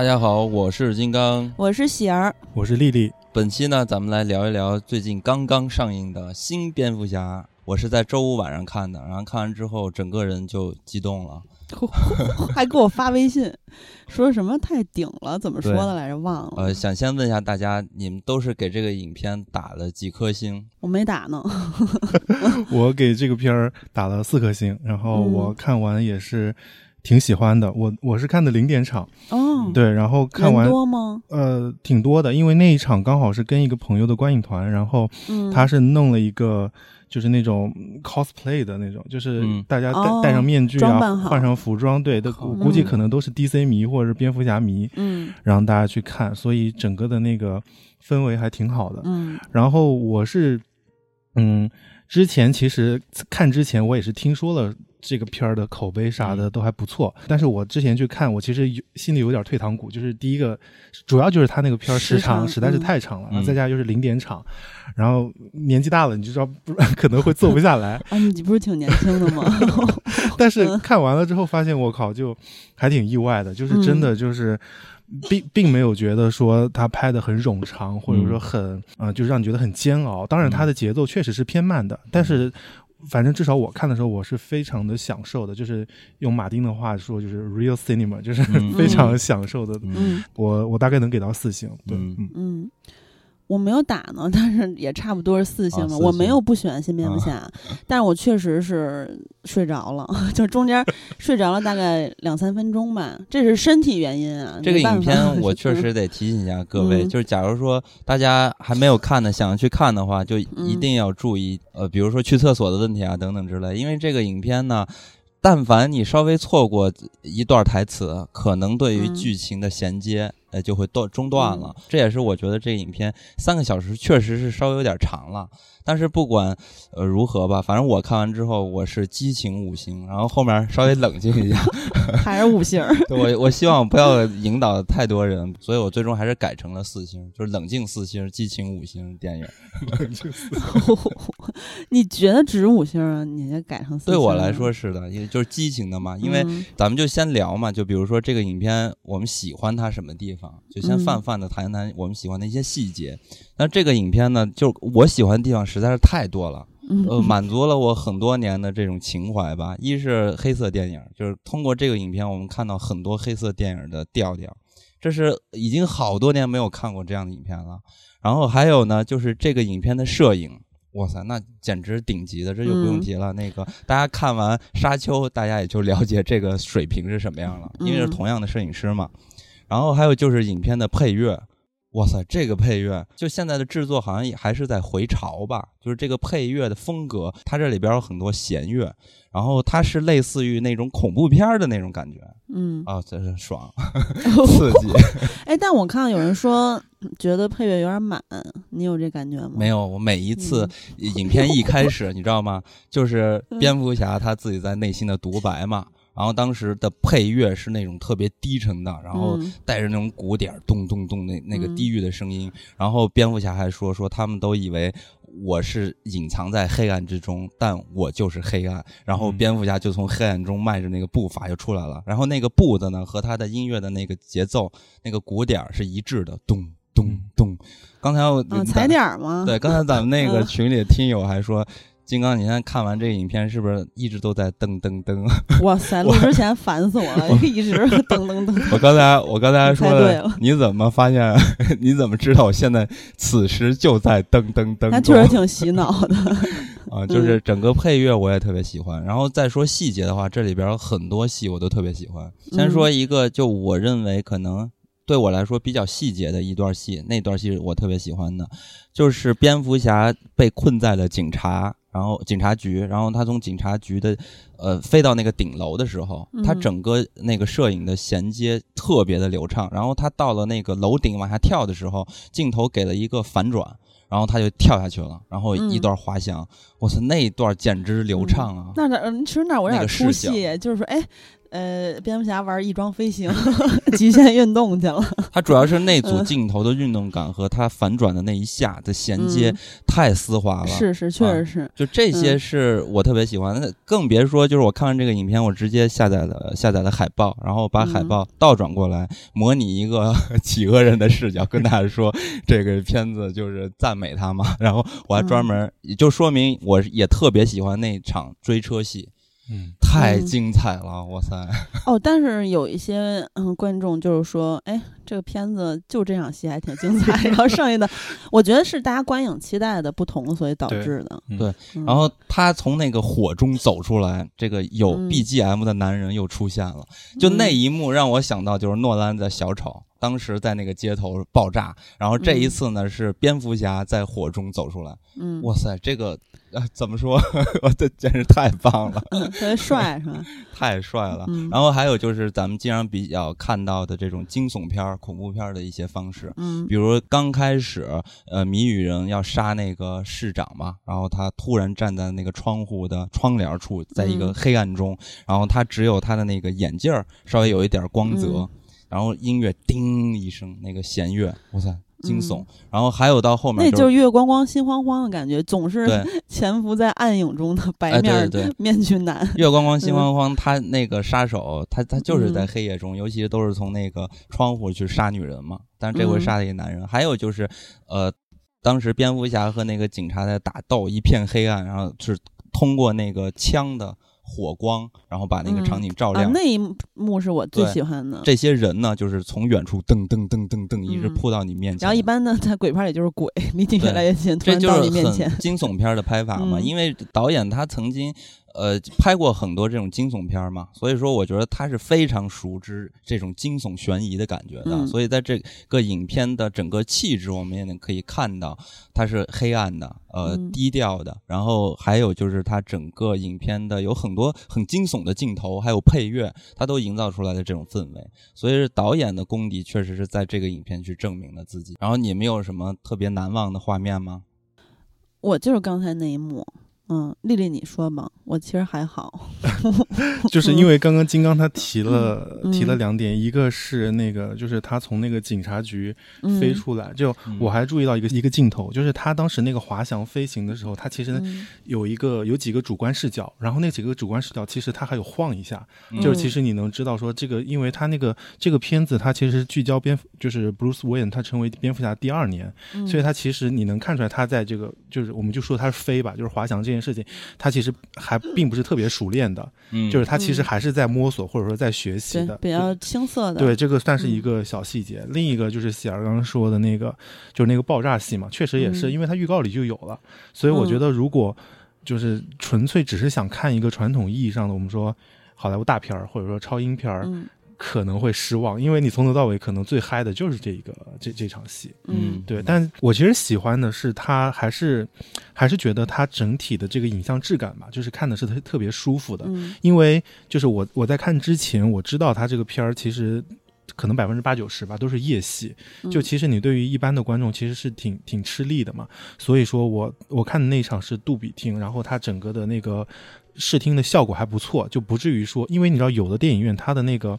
大家好，我是金刚，我是喜儿，我是丽丽。本期呢，咱们来聊一聊最近刚刚上映的新蝙蝠侠。我是在周五晚上看的，然后看完之后，整个人就激动了，还给我发微信，说什么太顶了，怎么说的来着？忘了。呃，想先问一下大家，你们都是给这个影片打了几颗星？我没打呢。我给这个片儿打了四颗星，然后我看完也是。挺喜欢的，我我是看的零点场。哦，对，然后看完多吗？呃，挺多的，因为那一场刚好是跟一个朋友的观影团，然后他是弄了一个就是那种 cosplay 的那种，就是大家戴戴上面具啊，换上服装，对，的，我估计可能都是 DC 迷或者是蝙蝠侠迷，嗯，让大家去看，所以整个的那个氛围还挺好的，嗯，然后我是嗯，之前其实看之前我也是听说了。这个片儿的口碑啥的都还不错，但是我之前去看，我其实有心里有点退堂鼓，就是第一个，主要就是他那个片儿时长实在是太长了，然后再加又是零点场，然后年纪大了，你就知道不 可能会坐不下来 啊，你不是挺年轻的吗？但是看完了之后发现，我靠，就还挺意外的，就是真的就是并并没有觉得说他拍的很冗长，或者说很啊，就是让你觉得很煎熬。当然，他的节奏确实是偏慢的，但是。反正至少我看的时候，我是非常的享受的，就是用马丁的话说，就是 real cinema，就是非常享受的。嗯，我我大概能给到四星。对，嗯。我没有打呢，但是也差不多是四星了。我没有不喜欢新蝙蝠侠，但是我确实是睡着了，就中间睡着了大概两三分钟吧，这是身体原因啊。这个影片我确实得提醒一下各位，就是假如说大家还没有看的，想要去看的话，就一定要注意，呃，比如说去厕所的问题啊等等之类，因为这个影片呢。但凡你稍微错过一段台词，可能对于剧情的衔接，呃，就会断中断了。这也是我觉得这个影片三个小时确实是稍微有点长了。但是不管呃如何吧，反正我看完之后我是激情五星，然后后面稍微冷静一下，还是五星。我我希望不要引导太多人，所以我最终还是改成了四星，就是冷静四星，激情五星电影。冷静四星，你觉得值五星啊？你也改成四星？对我来说是的，因为就是激情的嘛。因为咱们就先聊嘛，就比如说这个影片，我们喜欢它什么地方，就先泛泛的谈一谈我们喜欢的一些细节。那这个影片呢，就我喜欢的地方实在是太多了，呃，满足了我很多年的这种情怀吧。一是黑色电影，就是通过这个影片，我们看到很多黑色电影的调调，这是已经好多年没有看过这样的影片了。然后还有呢，就是这个影片的摄影，哇塞，那简直顶级的，这就不用提了。那个大家看完《沙丘》，大家也就了解这个水平是什么样了，因为是同样的摄影师嘛。然后还有就是影片的配乐。哇塞，这个配乐就现在的制作好像也还是在回潮吧？就是这个配乐的风格，它这里边有很多弦乐，然后它是类似于那种恐怖片的那种感觉。嗯，啊，真是爽，刺激。哎，但我看到有人说觉得配乐有点满，你有这感觉吗？没有，我每一次影片一开始，你知道吗？就是蝙蝠侠他自己在内心的独白嘛。然后当时的配乐是那种特别低沉的，然后带着那种鼓点咚咚咚那那个低语的声音。然后蝙蝠侠还说说他们都以为我是隐藏在黑暗之中，但我就是黑暗。然后蝙蝠侠就从黑暗中迈着那个步伐就出来了。然后那个步子呢和他的音乐的那个节奏那个鼓点是一致的，咚咚咚。刚才我踩点吗？对，刚才咱们那个 群里的听友还说。金刚，你现在看完这个影片，是不是一直都在噔噔噔？哇塞，录之前烦死我了，一直噔噔噔。我刚才我刚才说的，你怎么发现？你怎么知道我现在此时就在噔噔噔？那确实挺洗脑的啊！就是整个配乐我也特别喜欢。然后再说细节的话，这里边有很多戏我都特别喜欢。先说一个，就我认为可能对我来说比较细节的一段戏，那段戏我特别喜欢的，就是蝙蝠侠被困在了警察。然后警察局，然后他从警察局的，呃，飞到那个顶楼的时候，他整个那个摄影的衔接特别的流畅。然后他到了那个楼顶往下跳的时候，镜头给了一个反转，然后他就跳下去了。然后一段滑翔，我操，那一段简直流畅啊！那那其实那我有点出戏，就是说，哎，呃，蝙蝠侠玩翼装飞行、极限运动去了。它主要是那 组镜头的运动感和它反转的那一下的衔接太丝滑了。是是，确实是。就这些是我特别喜欢的，更别说就是我看完这个影片，我直接下载了下载了海报，然后把海报倒转过来，模拟一个 企鹅人的视角，跟大家说这个片子就是赞美他嘛。然后我还专门就说明我也特别喜欢那场追车戏。嗯，太精彩了，哇塞！哦，但是有一些嗯观众就是说，哎，这个片子就这场戏还挺精彩，然后剩下的，我觉得是大家观影期待的不同，所以导致的。对，然后他从那个火中走出来，这个有 BGM 的男人又出现了，就那一幕让我想到就是诺兰的小丑，当时在那个街头爆炸，然后这一次呢是蝙蝠侠在火中走出来，嗯，哇塞，这个。啊，怎么说？我这简直太棒了，特别帅是吧？太帅了。然后还有就是咱们经常比较看到的这种惊悚片、恐怖片的一些方式，嗯，比如刚开始，呃，谜语人要杀那个市长嘛，然后他突然站在那个窗户的窗帘处，在一个黑暗中，然后他只有他的那个眼镜稍微有一点光泽，然后音乐叮一声，那个弦乐，哇塞！惊悚，然后还有到后面，那就是月光光心慌慌的感觉，总是 潜伏在暗影中的白面面具男。月光光心慌慌，他那个杀手，他他就是在黑夜中，尤其都是从那个窗户去杀女人嘛。但这回杀了一个男人。还有就是，呃，当时蝙蝠侠和那个警察在打斗，一片黑暗，然后是通过那个枪的。火光，然后把那个场景照亮。那一幕是我最喜欢的。这些人呢，就是从远处噔噔噔噔噔一直扑到你面前。然后一般呢，在鬼片里就是鬼离你越来越近，突然到你面前。惊悚片的拍法嘛，因为导演他曾经。呃，拍过很多这种惊悚片嘛，所以说我觉得他是非常熟知这种惊悚悬疑的感觉的。所以在这个影片的整个气质，我们也能可以看到它是黑暗的，呃，低调的。然后还有就是它整个影片的有很多很惊悚的镜头，还有配乐，它都营造出来的这种氛围。所以导演的功底确实是在这个影片去证明了自己。然后你们有什么特别难忘的画面吗？我就是刚才那一幕。嗯，丽丽，你说吧，我其实还好，就是因为刚刚金刚他提了提了两点，一个是那个就是他从那个警察局飞出来，就我还注意到一个一个镜头，就是他当时那个滑翔飞行的时候，他其实有一个有几个主观视角，然后那几个主观视角其实他还有晃一下，就是其实你能知道说这个，因为他那个这个片子他其实聚焦蝙蝠，就是 Bruce Wayne 他成为蝙蝠侠第二年，所以他其实你能看出来他在这个就是我们就说他是飞吧，就是滑翔这件。事情，他其实还并不是特别熟练的，嗯，就是他其实还是在摸索或者说在学习的，比较青涩的。对，这个算是一个小细节。另一个就是喜儿刚刚说的那个，就是那个爆炸戏嘛，确实也是，因为他预告里就有了。所以我觉得，如果就是纯粹只是想看一个传统意义上的，我们说好莱坞大片儿或者说超英片儿。可能会失望，因为你从头到尾可能最嗨的就是这一个这这场戏，嗯，对。但我其实喜欢的是他还是还是觉得他整体的这个影像质感吧，就是看的是特特别舒服的。因为就是我我在看之前，我知道他这个片儿其实可能百分之八九十吧都是夜戏，就其实你对于一般的观众其实是挺挺吃力的嘛。所以说我我看的那场是杜比厅，然后它整个的那个。视听的效果还不错，就不至于说，因为你知道有的电影院它的那个，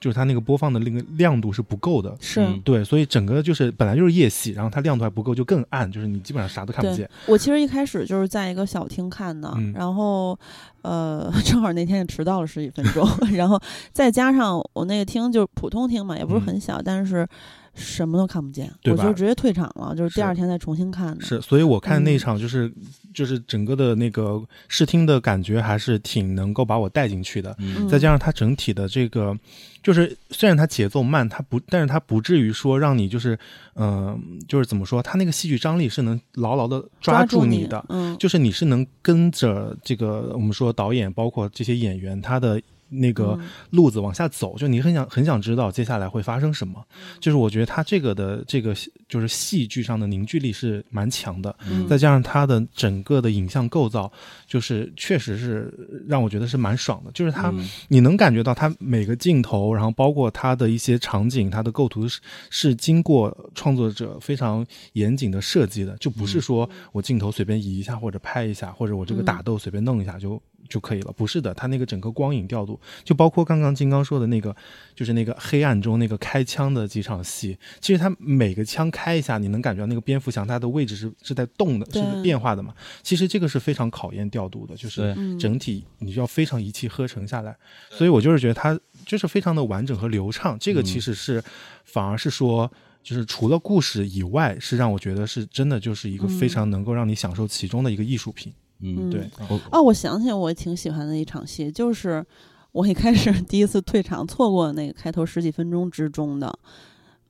就是它那个播放的那个亮度是不够的，是对，所以整个就是本来就是夜戏，然后它亮度还不够，就更暗，就是你基本上啥都看不见。我其实一开始就是在一个小厅看的，然后呃，正好那天也迟到了十几分钟，然后再加上我那个厅就是普通厅嘛，也不是很小，但是。什么都看不见，我就直接退场了，就是第二天再重新看的。是，所以我看那场就是就是整个的那个视听的感觉还是挺能够把我带进去的。再加上它整体的这个，就是虽然它节奏慢，它不，但是它不至于说让你就是嗯，就是怎么说，它那个戏剧张力是能牢牢的抓住你的，嗯，就是你是能跟着这个我们说导演包括这些演员他的。那个路子往下走，就你很想很想知道接下来会发生什么。就是我觉得他这个的这个就是戏剧上的凝聚力是蛮强的，再加上他的整个的影像构造，就是确实是让我觉得是蛮爽的。就是他你能感觉到他每个镜头，然后包括他的一些场景，他的构图是是经过创作者非常严谨的设计的，就不是说我镜头随便移一下或者拍一下，或者我这个打斗随便弄一下就就可以了。不是的，它那个整个光影调度，就包括刚刚金刚说的那个，就是那个黑暗中那个开枪的几场戏，其实它每个枪开一下，你能感觉到那个蝙蝠侠它的位置是是在动的，是变化的嘛？其实这个是非常考验调度的，就是整体你就要非常一气呵成下来。所以我就是觉得它就是非常的完整和流畅。这个其实是反而是说。就是除了故事以外，是让我觉得是真的就是一个非常能够让你享受其中的一个艺术品。嗯，对。哦，我想起我挺喜欢的一场戏，就是我一开始 第一次退场错过那个开头十几分钟之中的。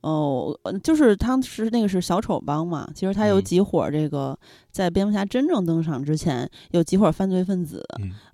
哦，就是当时那个是小丑帮嘛，其实他有几伙这个在蝙蝠侠真正登场之前，有几伙犯罪分子，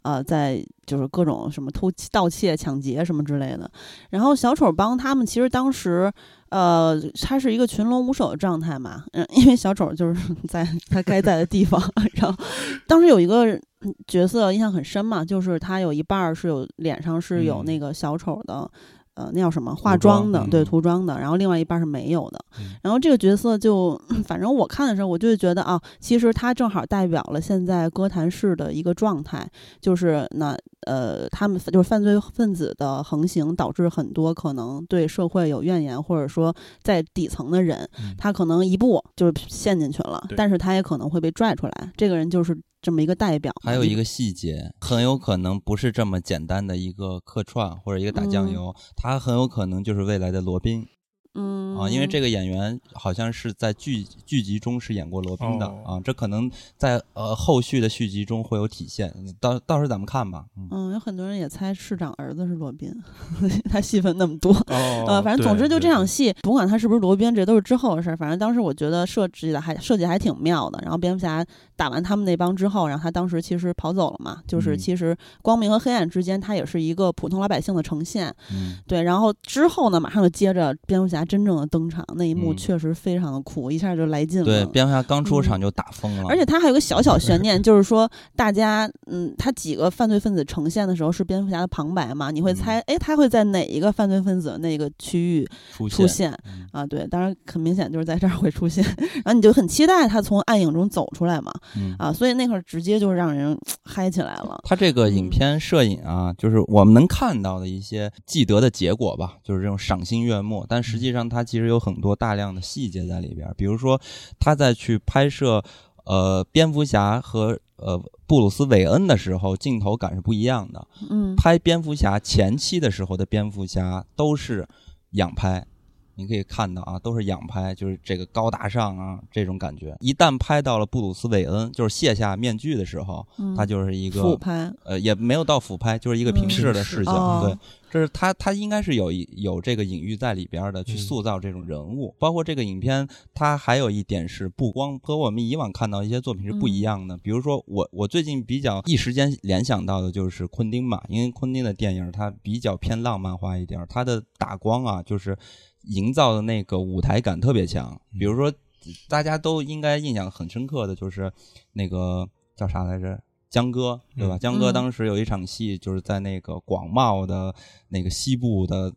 呃，在就是各种什么偷盗窃、抢劫什么之类的。然后小丑帮他们其实当时，呃，他是一个群龙无首的状态嘛，嗯，因为小丑就是 在他该在的地方。然后当时有一个角色印象很深嘛，就是他有一半是有脸上是有那个小丑的。呃，那叫什么化妆的？对，涂装的。然后另外一半是没有的。然后这个角色就，反正我看的时候，我就觉得啊，其实他正好代表了现在哥谭市的一个状态，就是那呃，他们就是犯罪分子的横行，导致很多可能对社会有怨言，或者说在底层的人，他可能一步就是陷进去了，但是他也可能会被拽出来。这个人就是。这么一个代表，还有一个细节，很有可能不是这么简单的一个客串或者一个打酱油，他很有可能就是未来的罗宾。嗯啊，因为这个演员好像是在剧剧集中是演过罗宾的啊，这可能在呃后续的续集中会有体现，到到时候咱们看吧。嗯，有很多人也猜市长儿子是罗宾，他戏份那么多，呃，反正总之就这场戏，不管他是不是罗宾，这都是之后的事儿。反正当时我觉得设计的还设计还挺妙的。然后蝙蝠侠打完他们那帮之后，然后他当时其实跑走了嘛，就是其实光明和黑暗之间，他也是一个普通老百姓的呈现。嗯，对。然后之后呢，马上就接着蝙蝠侠。真正的登场那一幕确实非常的酷，一下就来劲了。对，蝙蝠侠刚出场就打疯了。而且他还有个小小悬念，就是说大家，嗯，他几个犯罪分子呈现的时候是蝙蝠侠的旁白嘛？你会猜，哎，他会在哪一个犯罪分子那个区域出现？啊，对，当然很明显就是在这儿会出现。然后你就很期待他从暗影中走出来嘛？啊，所以那会儿直接就让人 嗨起来了。他这个影片摄影啊，就是我们能看到的一些既得的结果吧，就是这种赏心悦目，但实际上。让他其实有很多大量的细节在里边，比如说他在去拍摄呃蝙蝠侠和呃布鲁斯韦恩的时候，镜头感是不一样的。嗯，拍蝙蝠侠前期的时候的蝙蝠侠都是仰拍，你可以看到啊，都是仰拍，就是这个高大上啊这种感觉。一旦拍到了布鲁斯韦恩，就是卸下面具的时候，他就是一个俯拍，呃，也没有到俯拍，就是一个平视的视角，对。这是他，他应该是有有这个隐喻在里边的，去塑造这种人物。包括这个影片，它还有一点是不光和我们以往看到一些作品是不一样的。比如说，我我最近比较一时间联想到的就是昆汀嘛，因为昆汀的电影它比较偏浪漫化一点，它的打光啊，就是营造的那个舞台感特别强。比如说，大家都应该印象很深刻的就是那个叫啥来着？江哥，对吧？江哥当时有一场戏，就是在那个广袤的那个西部的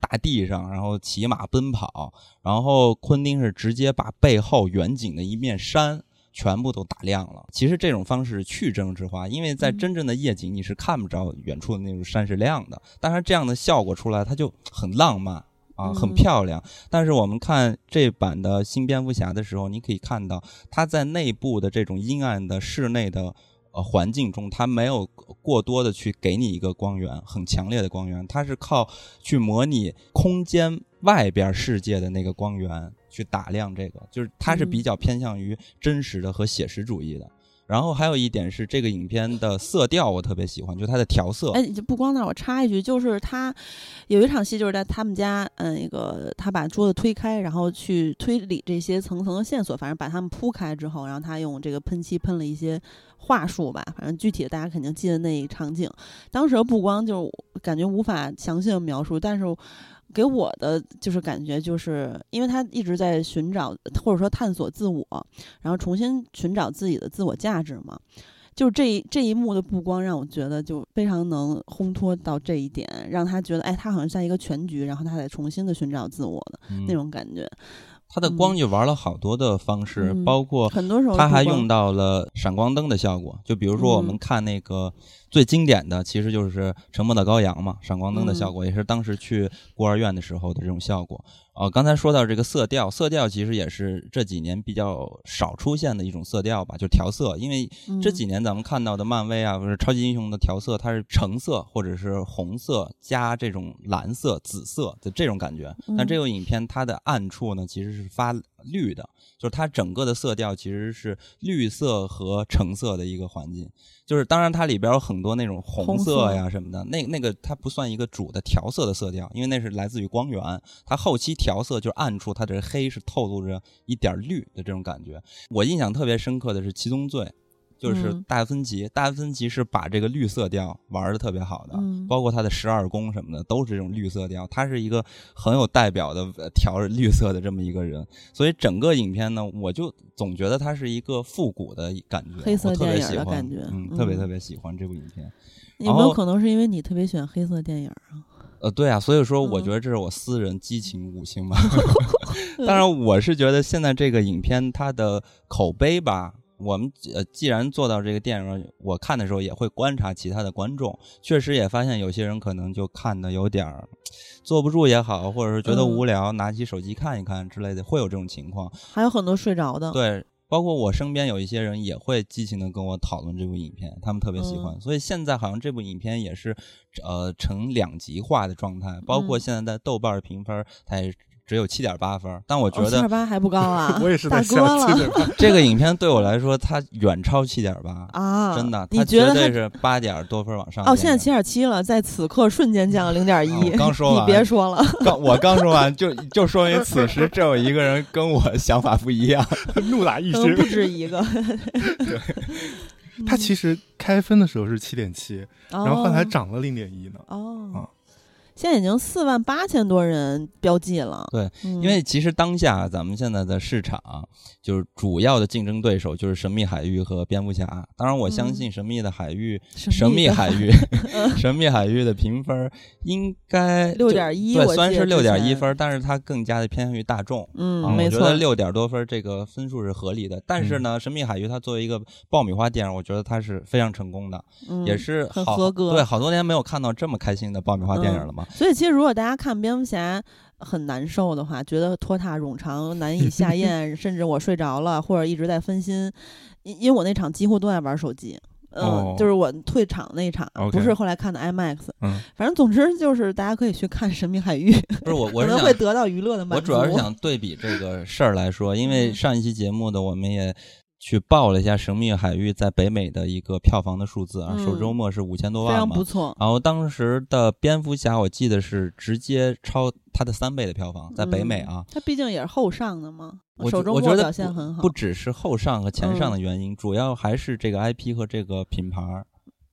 大地上，然后骑马奔跑，然后昆汀是直接把背后远景的一面山全部都打亮了。其实这种方式去政治化，因为在真正的夜景你是看不着远处的那种山是亮的，但是这样的效果出来，它就很浪漫啊，很漂亮。但是我们看这版的新蝙蝠侠的时候，你可以看到他在内部的这种阴暗的室内的。呃，环境中它没有过多的去给你一个光源，很强烈的光源，它是靠去模拟空间外边世界的那个光源去打亮这个，就是它是比较偏向于真实的和写实主义的。然后还有一点是这个影片的色调我特别喜欢，就它的调色。哎，就不光那，我插一句，就是他有一场戏，就是在他们家，嗯，那个他把桌子推开，然后去推理这些层层的线索，反正把他们铺开之后，然后他用这个喷漆喷了一些话术吧，反正具体的大家肯定记得那一场景。当时不光就感觉无法详细的描述，但是。给我的就是感觉，就是因为他一直在寻找或者说探索自我，然后重新寻找自己的自我价值嘛。就是这一这一幕的布光让我觉得就非常能烘托到这一点，让他觉得哎，他好像在一个全局，然后他在重新的寻找自我的那种感觉。它的光就玩了好多的方式，包括很多时候它还用到了闪光灯的效果。就比如说我们看那个最经典的，其实就是《沉默的羔羊》嘛，闪光灯的效果也是当时去孤儿院的时候的这种效果。哦，刚才说到这个色调，色调其实也是这几年比较少出现的一种色调吧，就调色。因为这几年咱们看到的漫威啊，或者超级英雄的调色，它是橙色或者是红色加这种蓝色、紫色的这种感觉。但这个影片它的暗处呢，其实是发绿的，就是它整个的色调其实是绿色和橙色的一个环境。就是当然它里边有很多那种红色呀什么的，那那个它不算一个主的调色的色调，因为那是来自于光源。它后期调。色就是暗处，它这黑是透露着一点绿的这种感觉。我印象特别深刻的是《七宗罪》，就是大芬奇，大芬奇是把这个绿色调玩的特别好的，包括他的十二宫什么的都是这种绿色调。他是一个很有代表的调绿色的这么一个人，所以整个影片呢，我就总觉得它是一个复古的感觉，黑色电影的感觉，嗯，特别特别喜欢这部影片。有没有可能是因为你特别喜欢黑色电影啊？呃，对啊，所以说我觉得这是我私人激情五星吧。当然，我是觉得现在这个影片它的口碑吧，我们呃既然做到这个电影，我看的时候也会观察其他的观众，确实也发现有些人可能就看的有点儿坐不住也好，或者是觉得无聊，拿起手机看一看之类的，会有这种情况。还有很多睡着的。对。包括我身边有一些人也会激情的跟我讨论这部影片，他们特别喜欢，所以现在好像这部影片也是，呃，成两极化的状态。包括现在在豆瓣的评分，它也。只有七点八分，但我觉得七点八还不高啊！我也是在想七点八。这个影片对我来说，它远超七点八 啊！真的，它绝对是八点多分往上。哦，现在七点七了，在此刻瞬间降了零点一。刚说完，你别说了。刚我刚说完，就就说明此时这有一个人跟我想法不一样，怒打一时。不止一个。对，他其实开分的时候是七点七，然后后来涨了零点一呢。哦。现在已经四万八千多人标记了。对，因为其实当下咱们现在的市场，就是主要的竞争对手就是《神秘海域》和《蝙蝠侠》。当然，我相信《神秘的海域》《神秘海域》《神秘海域》的评分应该六点一，对，虽然是六点一分，但是它更加的偏向于大众。嗯，没错。我觉得六点多分这个分数是合理的。但是呢，《神秘海域》它作为一个爆米花电影，我觉得它是非常成功的，也是很合格。对，好多年没有看到这么开心的爆米花电影了嘛。所以，其实如果大家看蝙蝠侠很难受的话，觉得拖沓冗长、难以下 咽，甚至我睡着了，或者一直在分心，因因为我那场几乎都在玩手机，嗯，就是我退场那场，不是后来看的 IMAX，嗯，反正总之就是大家可以去看《神秘海域》，不是我，我可能会得到娱乐的满足。我主要是想对比这个事儿来说，因为上一期节目的我们也。去报了一下《神秘海域》在北美的一个票房的数字啊，首周末是五千多万嘛，非常不错。然后当时的蝙蝠侠，我记得是直接超它的三倍的票房，在北美啊。它毕竟也是后上的嘛，首周末表现很好。不只是后上和前上的原因，主要还是这个 IP 和这个品牌。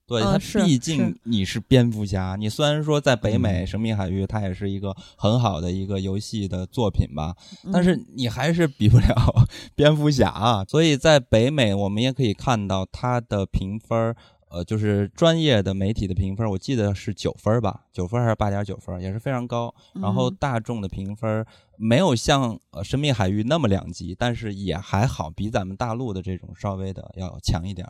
对它，毕竟你是蝙蝠侠。你虽然说在北美《神秘海域》它也是一个很好的一个游戏的作品吧，但是你还是比不了 蝙蝠侠啊。所以在北美，我们也可以看到它的评分，呃，就是专业的媒体的评分，我记得是九分吧，九分还是八点九分，也是非常高。然后大众的评分没有像呃《神秘海域》那么两极，但是也还好，比咱们大陆的这种稍微的要强一点。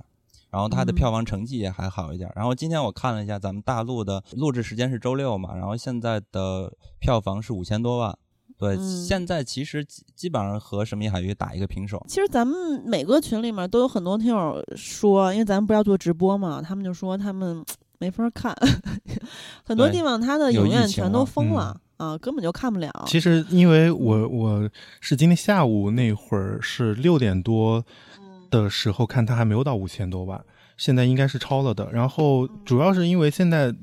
然后它的票房成绩也还好一点。然后今天我看了一下，咱们大陆的录制时间是周六嘛，然后现在的票房是五千多万。对，现在其实基本上和《神秘海域》打一个平手。其实咱们每个群里面都有很多听友说，因为咱们不要做直播嘛，他们就说他们 没法看，很多地方他的影院全都封了啊，根本就看不了。其实因为我我是今天下午那会儿是六点多。的时候看它还没有到五千多万，现在应该是超了的。然后主要是因为现在。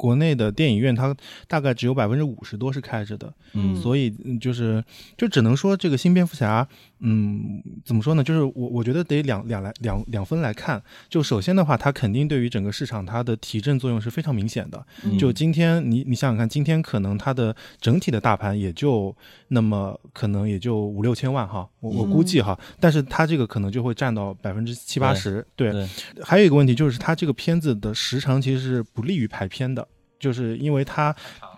国内的电影院，它大概只有百分之五十多是开着的，嗯，所以就是就只能说这个新蝙蝠侠，嗯，怎么说呢？就是我我觉得得两两来两两分来看。就首先的话，它肯定对于整个市场它的提振作用是非常明显的。就今天你你想想看，今天可能它的整体的大盘也就那么可能也就五六千万哈，我我估计哈，但是它这个可能就会占到百分之七八十。对，还有一个问题就是它这个片子的时长其实是不利于排片的。就是因为它，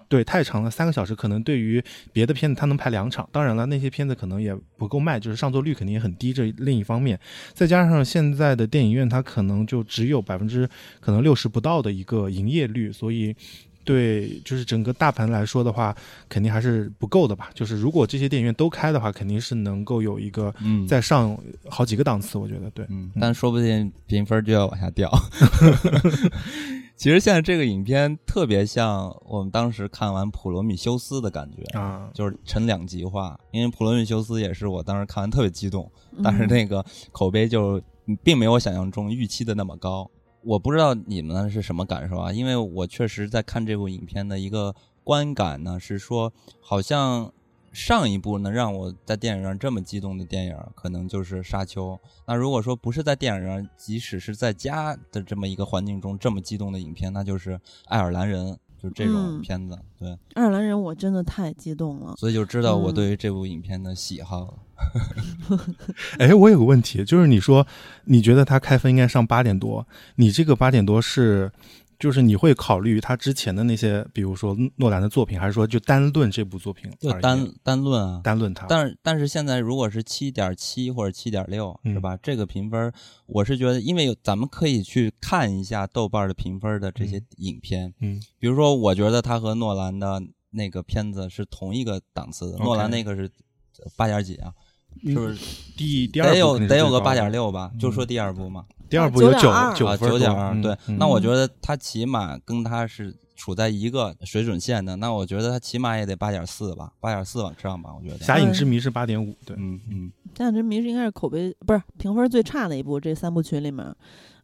对，太长了，三个小时可能对于别的片子它能排两场。当然了，那些片子可能也不够卖，就是上座率肯定也很低。这另一方面，再加上现在的电影院它可能就只有百分之可能六十不到的一个营业率，所以。对，就是整个大盘来说的话，肯定还是不够的吧。就是如果这些电影院都开的话，肯定是能够有一个再上好几个档次。我觉得对，嗯，但说不定评分就要往下掉。其实现在这个影片特别像我们当时看完《普罗米修斯》的感觉啊，就是成两极化。因为《普罗米修斯》也是我当时看完特别激动，但是那个口碑就并没有我想象中预期的那么高。我不知道你们是什么感受啊？因为我确实在看这部影片的一个观感呢，是说好像上一部能让我在电影院这么激动的电影，可能就是《沙丘》。那如果说不是在电影院，即使是在家的这么一个环境中这么激动的影片，那就是《爱尔兰人》。就这种片子，对《爱尔兰人》，我真的太激动了，所以就知道我对于这部影片的喜好。哎，我有个问题，就是你说你觉得他开分应该上八点多，你这个八点多是？就是你会考虑他之前的那些，比如说诺兰的作品，还是说就单论这部作品？就单单论啊，单论他。但是但是现在如果是七点七或者七点六，是吧？这个评分，我是觉得，因为咱们可以去看一下豆瓣的评分的这些影片，嗯，比如说，我觉得他和诺兰的那个片子是同一个档次的，诺兰那个是八点几啊？是不是第第二得有得有个八点六吧？就说第二部嘛，第二部有九九九点二。对，那我觉得他起码跟他是处在一个水准线的。那我觉得他起码也得八点四吧，八点四往上吧。我觉得《侠影之谜》是八点五，对，嗯嗯，《侠影之谜》是应该是口碑不是评分最差的一部，这三部曲里面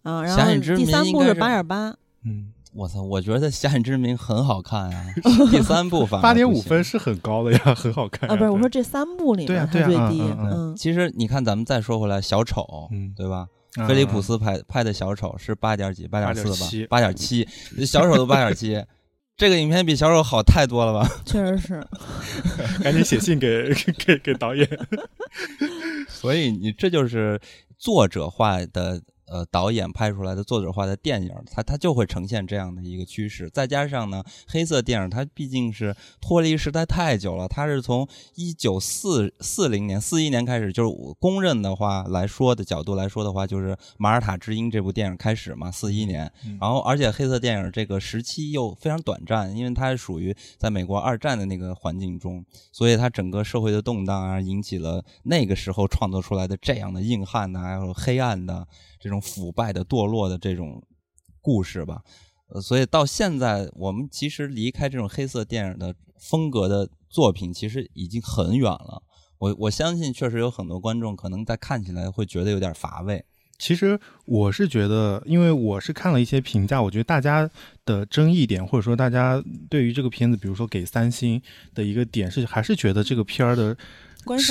啊，然后第三部是八点八，嗯。我操！我觉得《侠影之名》很好看啊，第三部八点五分是很高的呀，很好看啊。不是，我说这三部里面它最低。嗯，其实你看，咱们再说回来，小丑，对吧？菲利普斯拍拍的小丑是八点几，八点四吧？八点七，小丑都八点七，这个影片比小丑好太多了吧？确实是，赶紧写信给给给导演。所以你这就是作者画的。呃，导演拍出来的作者化的电影，它它就会呈现这样的一个趋势。再加上呢，黑色电影它毕竟是脱离时代太久了，它是从一九四四零年、四一年开始，就是公认的话来说的角度来说的话，就是《马尔塔之鹰》这部电影开始嘛，四一年。然后，而且黑色电影这个时期又非常短暂，因为它是属于在美国二战的那个环境中，所以它整个社会的动荡啊，引起了那个时候创作出来的这样的硬汉的，还有黑暗的。这种腐败的、堕落的这种故事吧，呃，所以到现在，我们其实离开这种黑色电影的风格的作品，其实已经很远了。我我相信，确实有很多观众可能在看起来会觉得有点乏味。其实我是觉得，因为我是看了一些评价，我觉得大家的争议点，或者说大家对于这个片子，比如说给三星的一个点是，还是觉得这个片儿的。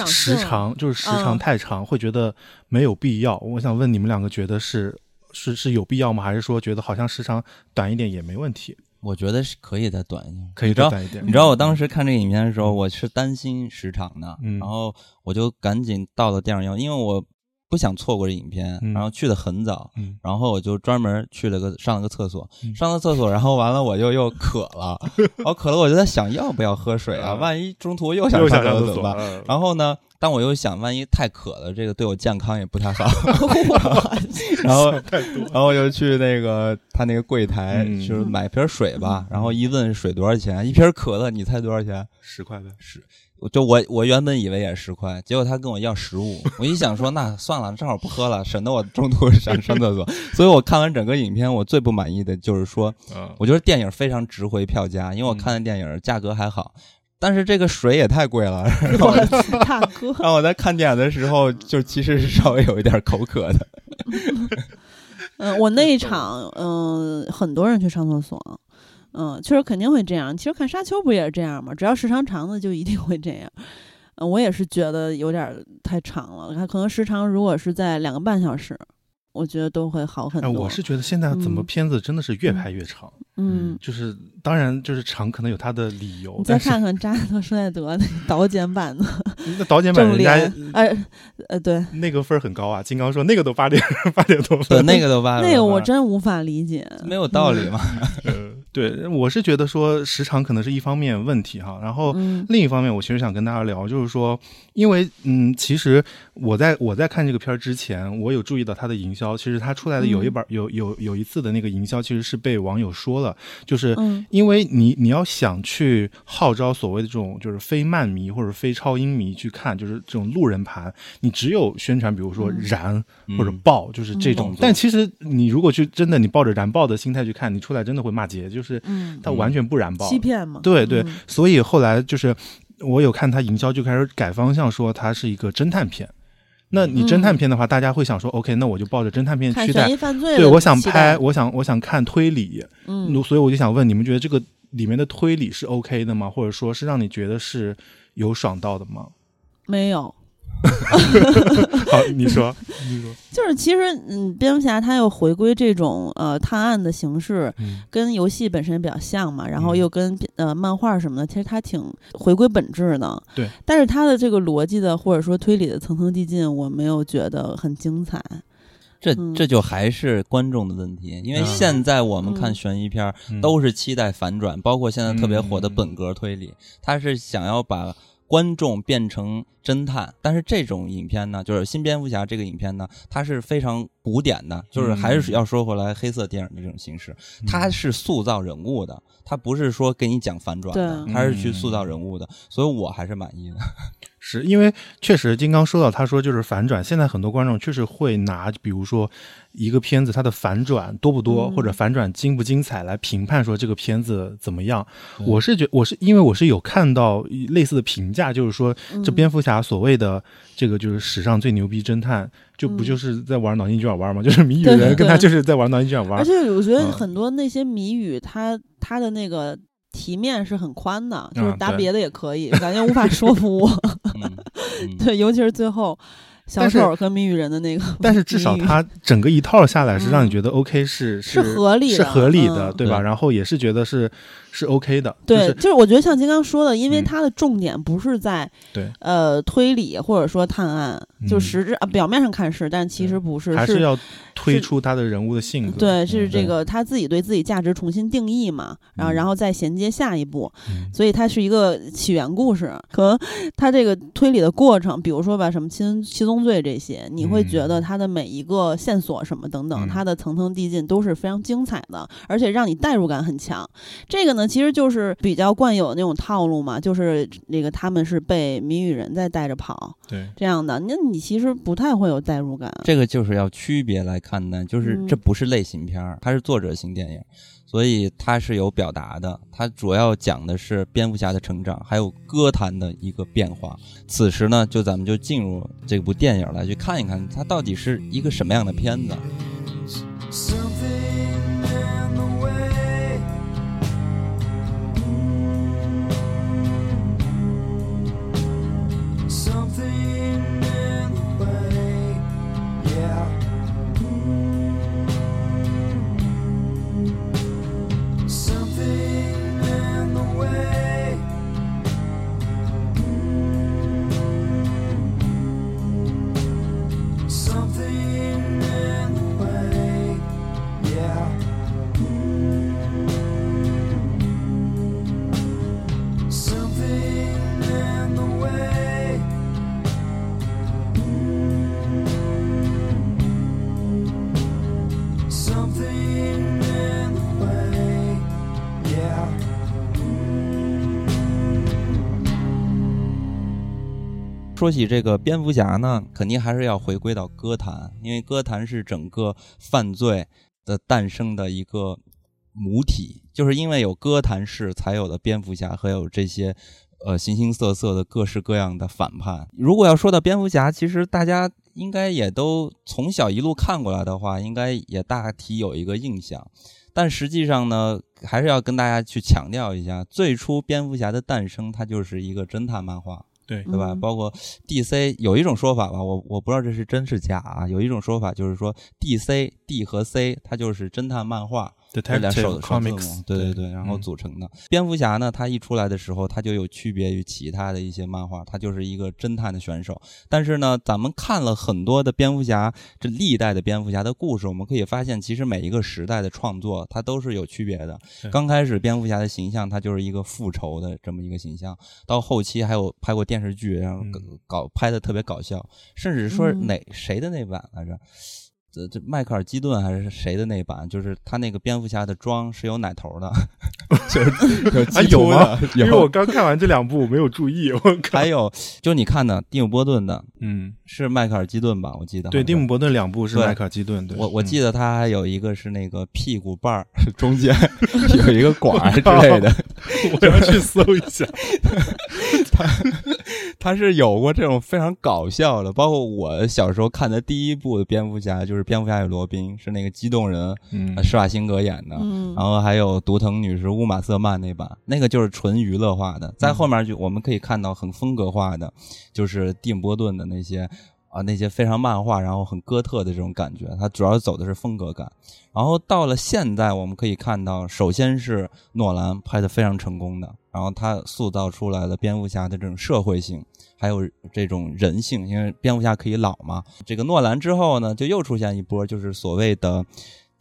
时长就是时长太长，会觉得没有必要。我想问你们两个，觉得是是是有必要吗？还是说觉得好像时长短一点也没问题？我觉得是可以再短一点，可以再短一点。你知道我当时看这个影片的时候，我是担心时长的，然后我就赶紧到了电影院，因为我。不想错过这影片，然后去的很早，然后我就专门去了个上了个厕所，上了厕所，然后完了我就又渴了，我渴了我就在想要不要喝水啊？万一中途又想上厕所怎么办？然后呢，但我又想，万一太渴了，这个对我健康也不太好。然后，然后我就去那个他那个柜台，就是买瓶水吧。然后一问水多少钱？一瓶可乐，你猜多少钱？十块呗，十。就我我原本以为也是十块，结果他跟我要十五。我一想说，那算了，正好不喝了，省得我中途 上上厕所。所以我看完整个影片，我最不满意的就是说，我觉得电影非常值回票价，因为我看的电影价格还好，但是这个水也太贵了。大哥，让我在看电影的时候，就其实是稍微有一点口渴的。嗯，我那一场，嗯，很多人去上厕所。嗯，确实肯定会这样。其实看《沙丘》不也是这样吗？只要时长长的就一定会这样。嗯，我也是觉得有点太长了。它可能时长如果是在两个半小时，我觉得都会好很多。我是觉得现在怎么片子真的是越拍越长。嗯，就是。当然就是长可能有它的理由。你再看看扎克施耐德那导剪版的，那导剪版人家呃呃对，那个分很高啊。金刚说那个都八点八点多分，那个都八，那个我真无法理解，没有道理嘛。对，我是觉得说时长可能是一方面问题哈，然后另一方面，我其实想跟大家聊，就是说，因为嗯，其实我在我在看这个片儿之前，我有注意到它的营销，其实它出来的有一本有有有一次的那个营销，其实是被网友说了，就是因为你你要想去号召所谓的这种就是非漫迷或者非超英迷去看，就是这种路人盘，你只有宣传，比如说燃或者爆，就是这种，但其实你如果去真的你抱着燃爆的心态去看，你出来真的会骂街，就是。是，它完全不燃爆，欺骗嘛？对对，所以后来就是我有看他营销，就开始改方向，说它是一个侦探片。那你侦探片的话，大家会想说，OK，那我就抱着侦探片期待。对，我想拍，我想我想看推理。嗯，所以我就想问，你们觉得这个里面的推理是 OK 的吗？或者说是让你觉得是有爽到的吗？没有。好，你说，你说，就是其实，嗯，蝙蝠侠他又回归这种呃探案的形式，跟游戏本身比较像嘛，然后又跟呃漫画什么的，其实他挺回归本质的。对，但是他的这个逻辑的或者说推理的层层递进，我没有觉得很精彩。这这就还是观众的问题，因为现在我们看悬疑片都是期待反转，包括现在特别火的本格推理，他是想要把。观众变成侦探，但是这种影片呢，就是新蝙蝠侠这个影片呢，它是非常古典的，就是还是要说回来黑色电影的这种形式，它是塑造人物的，它不是说给你讲反转的，它是去塑造人物的，所以我还是满意的。是因为确实金刚说到，他说就是反转，现在很多观众确实会拿，比如说。一个片子它的反转多不多，或者反转精不精彩来评判说这个片子怎么样？我是觉我是因为我是有看到类似的评价，就是说这蝙蝠侠所谓的这个就是史上最牛逼侦探，就不就是在玩脑筋急转弯吗？就是谜语人跟他就是在玩脑筋急转弯。而且我觉得很多那些谜语，他他的那个题面是很宽的，就是答别的也可以，感觉无法说服我。对，尤其是最后。小丑和谜语人的那个，但是至少他整个一套下来是让你觉得 OK，是是合理是合理的，对吧？然后也是觉得是。是 OK 的，对，就是我觉得像金刚说的，因为它的重点不是在对呃推理或者说探案，就实质啊表面上看是，但其实不是，还是要推出他的人物的性格，对，是这个他自己对自己价值重新定义嘛，然后然后再衔接下一步，所以它是一个起源故事。可能他这个推理的过程，比如说吧，什么七七宗罪这些，你会觉得他的每一个线索什么等等，它的层层递进都是非常精彩的，而且让你代入感很强。这个呢。其实就是比较惯有那种套路嘛，就是那个他们是被谜语人在带着跑，对这样的，那你其实不太会有代入感。这个就是要区别来看待，就是这不是类型片儿，它是作者型电影，所以它是有表达的。它主要讲的是蝙蝠侠的成长，还有歌坛的一个变化。此时呢，就咱们就进入这部电影来去看一看，它到底是一个什么样的片子。说起这个蝙蝠侠呢，肯定还是要回归到歌坛，因为歌坛是整个犯罪的诞生的一个母体，就是因为有歌坛式才有的蝙蝠侠和有这些呃形形色色的各式各样的反叛。如果要说到蝙蝠侠，其实大家应该也都从小一路看过来的话，应该也大体有一个印象。但实际上呢，还是要跟大家去强调一下，最初蝙蝠侠的诞生，它就是一个侦探漫画。对对吧？包括 DC 有一种说法吧，我我不知道这是真是假啊。有一种说法就是说，DC D 和 C 它就是侦探漫画，这俩手手字对对对，然后组成的。蝙蝠侠呢，他一出来的时候，他就有区别于其他的一些漫画，他就是一个侦探的选手。但是呢，咱们看了很多的蝙蝠侠，这历代的蝙蝠侠的故事，我们可以发现，其实每一个时代的创作，它都是有区别的。刚开始蝙蝠侠的形象，他就是一个复仇的这么一个形象，到后期还有拍过电视剧，然后搞拍的特别搞笑，甚至说哪谁的那版来着？这这迈克尔基顿还是谁的那版？就是他那个蝙蝠侠的妆是有奶头的，就是 有吗？因为我刚看完这两部，我没有注意。我还有，就你看的蒂姆·波顿的，嗯，是迈克尔基顿吧？我记得对，蒂姆·波顿两部是迈克尔基顿。对我我记得他还有一个是那个屁股瓣儿 中间有一个管儿之类的，我要去搜一下。他他是有过这种非常搞笑的，包括我小时候看的第一部的蝙蝠侠就是。蝙蝠侠与罗宾是那个激动人，施瓦辛格演的，然后还有独藤女士乌玛瑟曼那版，那个就是纯娱乐化的。在后面就我们可以看到很风格化的，就是蒂姆波顿的那些啊那些非常漫画，然后很哥特的这种感觉。它主要走的是风格感。然后到了现在，我们可以看到，首先是诺兰拍的非常成功的，然后他塑造出来了蝙蝠侠的这种社会性。还有这种人性，因为蝙蝠侠可以老嘛。这个诺兰之后呢，就又出现一波，就是所谓的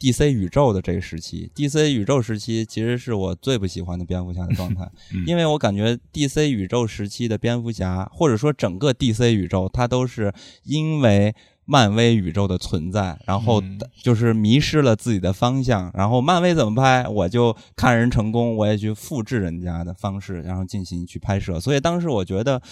DC 宇宙的这个时期。DC 宇宙时期其实是我最不喜欢的蝙蝠侠的状态，因为我感觉 DC 宇宙时期的蝙蝠侠，或者说整个 DC 宇宙，它都是因为漫威宇宙的存在，然后就是迷失了自己的方向。然后漫威怎么拍，我就看人成功，我也去复制人家的方式，然后进行去拍摄。所以当时我觉得。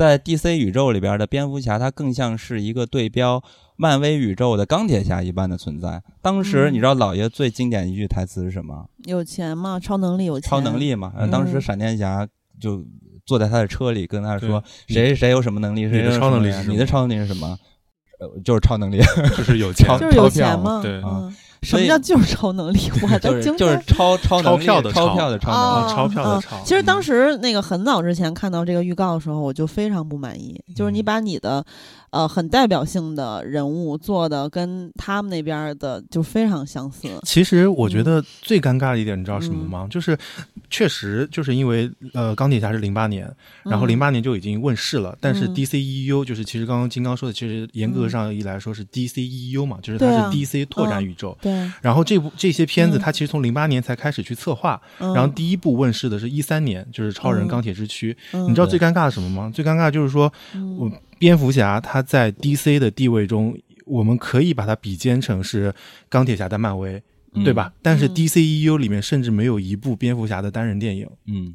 在 DC 宇宙里边的蝙蝠侠，他更像是一个对标漫威宇宙的钢铁侠一般的存在。当时你知道老爷最经典一句台词是什么？有钱吗？超能力有钱。超能力嘛。当时闪电侠就坐在他的车里跟他说：“谁谁有什么能力？谁的超能力？你的超能力是什么？呃，就是超能力，就是有钱，就是有钱吗？对啊。”什么叫就是超能力？我还在就是超超钞票的钞票的超能力，钞票的钞。其实当时那个很早之前看到这个预告的时候，我就非常不满意，就是你把你的。呃，很代表性的人物做的跟他们那边的就非常相似。其实我觉得最尴尬的一点，你知道什么吗？就是确实就是因为呃，钢铁侠是零八年，然后零八年就已经问世了。但是 DCEU 就是其实刚刚金刚说的，其实严格上一来说是 DCEU 嘛，就是它是 DC 拓展宇宙。对。然后这部这些片子，它其实从零八年才开始去策划，然后第一部问世的是一三年，就是超人钢铁之躯。你知道最尴尬的什么吗？最尴尬就是说我。蝙蝠侠他在 DC 的地位中，我们可以把它比肩成是钢铁侠的漫威，对吧？但是 DCEU 里面甚至没有一部蝙蝠侠的单人电影，嗯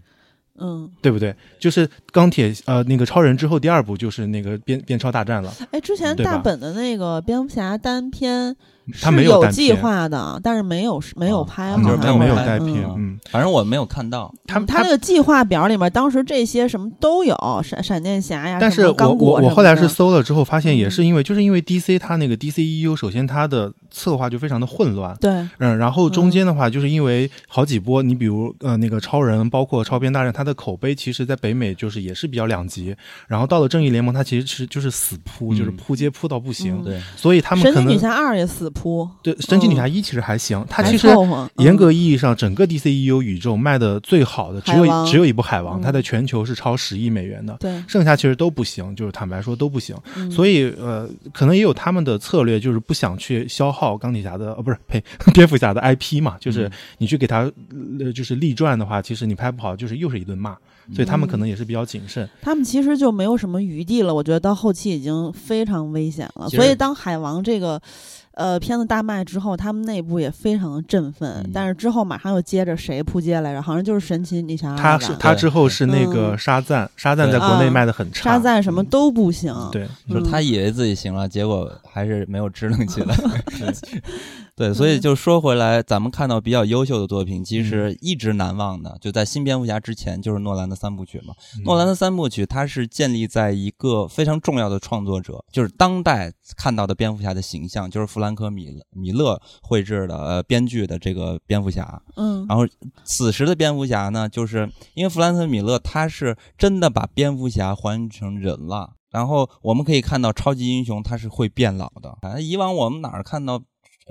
嗯，对不对？就是钢铁呃那个超人之后第二部就是那个变变超大战了。哎，之前大本的那个蝙蝠侠单片。他没有计划的，但是没有没有拍，就是没有带片。嗯，反正我没有看到。他他那个计划表里面，当时这些什么都有，闪闪电侠呀，但是我我我后来是搜了之后发现，也是因为就是因为 DC 它那个 DCEU，首先它的策划就非常的混乱。对，嗯，然后中间的话，就是因为好几波，你比如呃那个超人，包括超编大战，它的口碑其实在北美就是也是比较两极。然后到了正义联盟，它其实是就是死扑，就是扑街扑到不行。对，所以他们神奇女侠二也死扑。对。神奇女侠一其实还行，它其实严格意义上整个 DCEU 宇宙卖的最好的只有只有一部海王，它在全球是超十亿美元的。对，剩下其实都不行，就是坦白说都不行。所以呃，可能也有他们的策略，就是不想去消耗钢铁侠的，呃，不是呸，蝙蝠侠的 IP 嘛，就是你去给他呃就是立传的话，其实你拍不好，就是又是一顿骂。所以他们可能也是比较谨慎。他们其实就没有什么余地了，我觉得到后期已经非常危险了。所以当海王这个。呃，片子大卖之后，他们内部也非常的振奋，但是之后马上又接着谁扑街来着？好像就是神奇女侠。他是他之后是那个沙赞，沙赞在国内卖的很差，沙赞什么都不行。对，就是他以为自己行了，结果还是没有支棱起来。对，所以就说回来，咱们看到比较优秀的作品，其实一直难忘的，就在新蝙蝠侠之前，就是诺兰的三部曲嘛。诺兰的三部曲，它是建立在一个非常重要的创作者，就是当代看到的蝙蝠侠的形象，就是弗兰克米米勒绘制的、呃编剧的这个蝙蝠侠。嗯。然后，此时的蝙蝠侠呢，就是因为弗兰克米勒他是真的把蝙蝠侠还原成人了。然后我们可以看到，超级英雄他是会变老的。以往我们哪儿看到？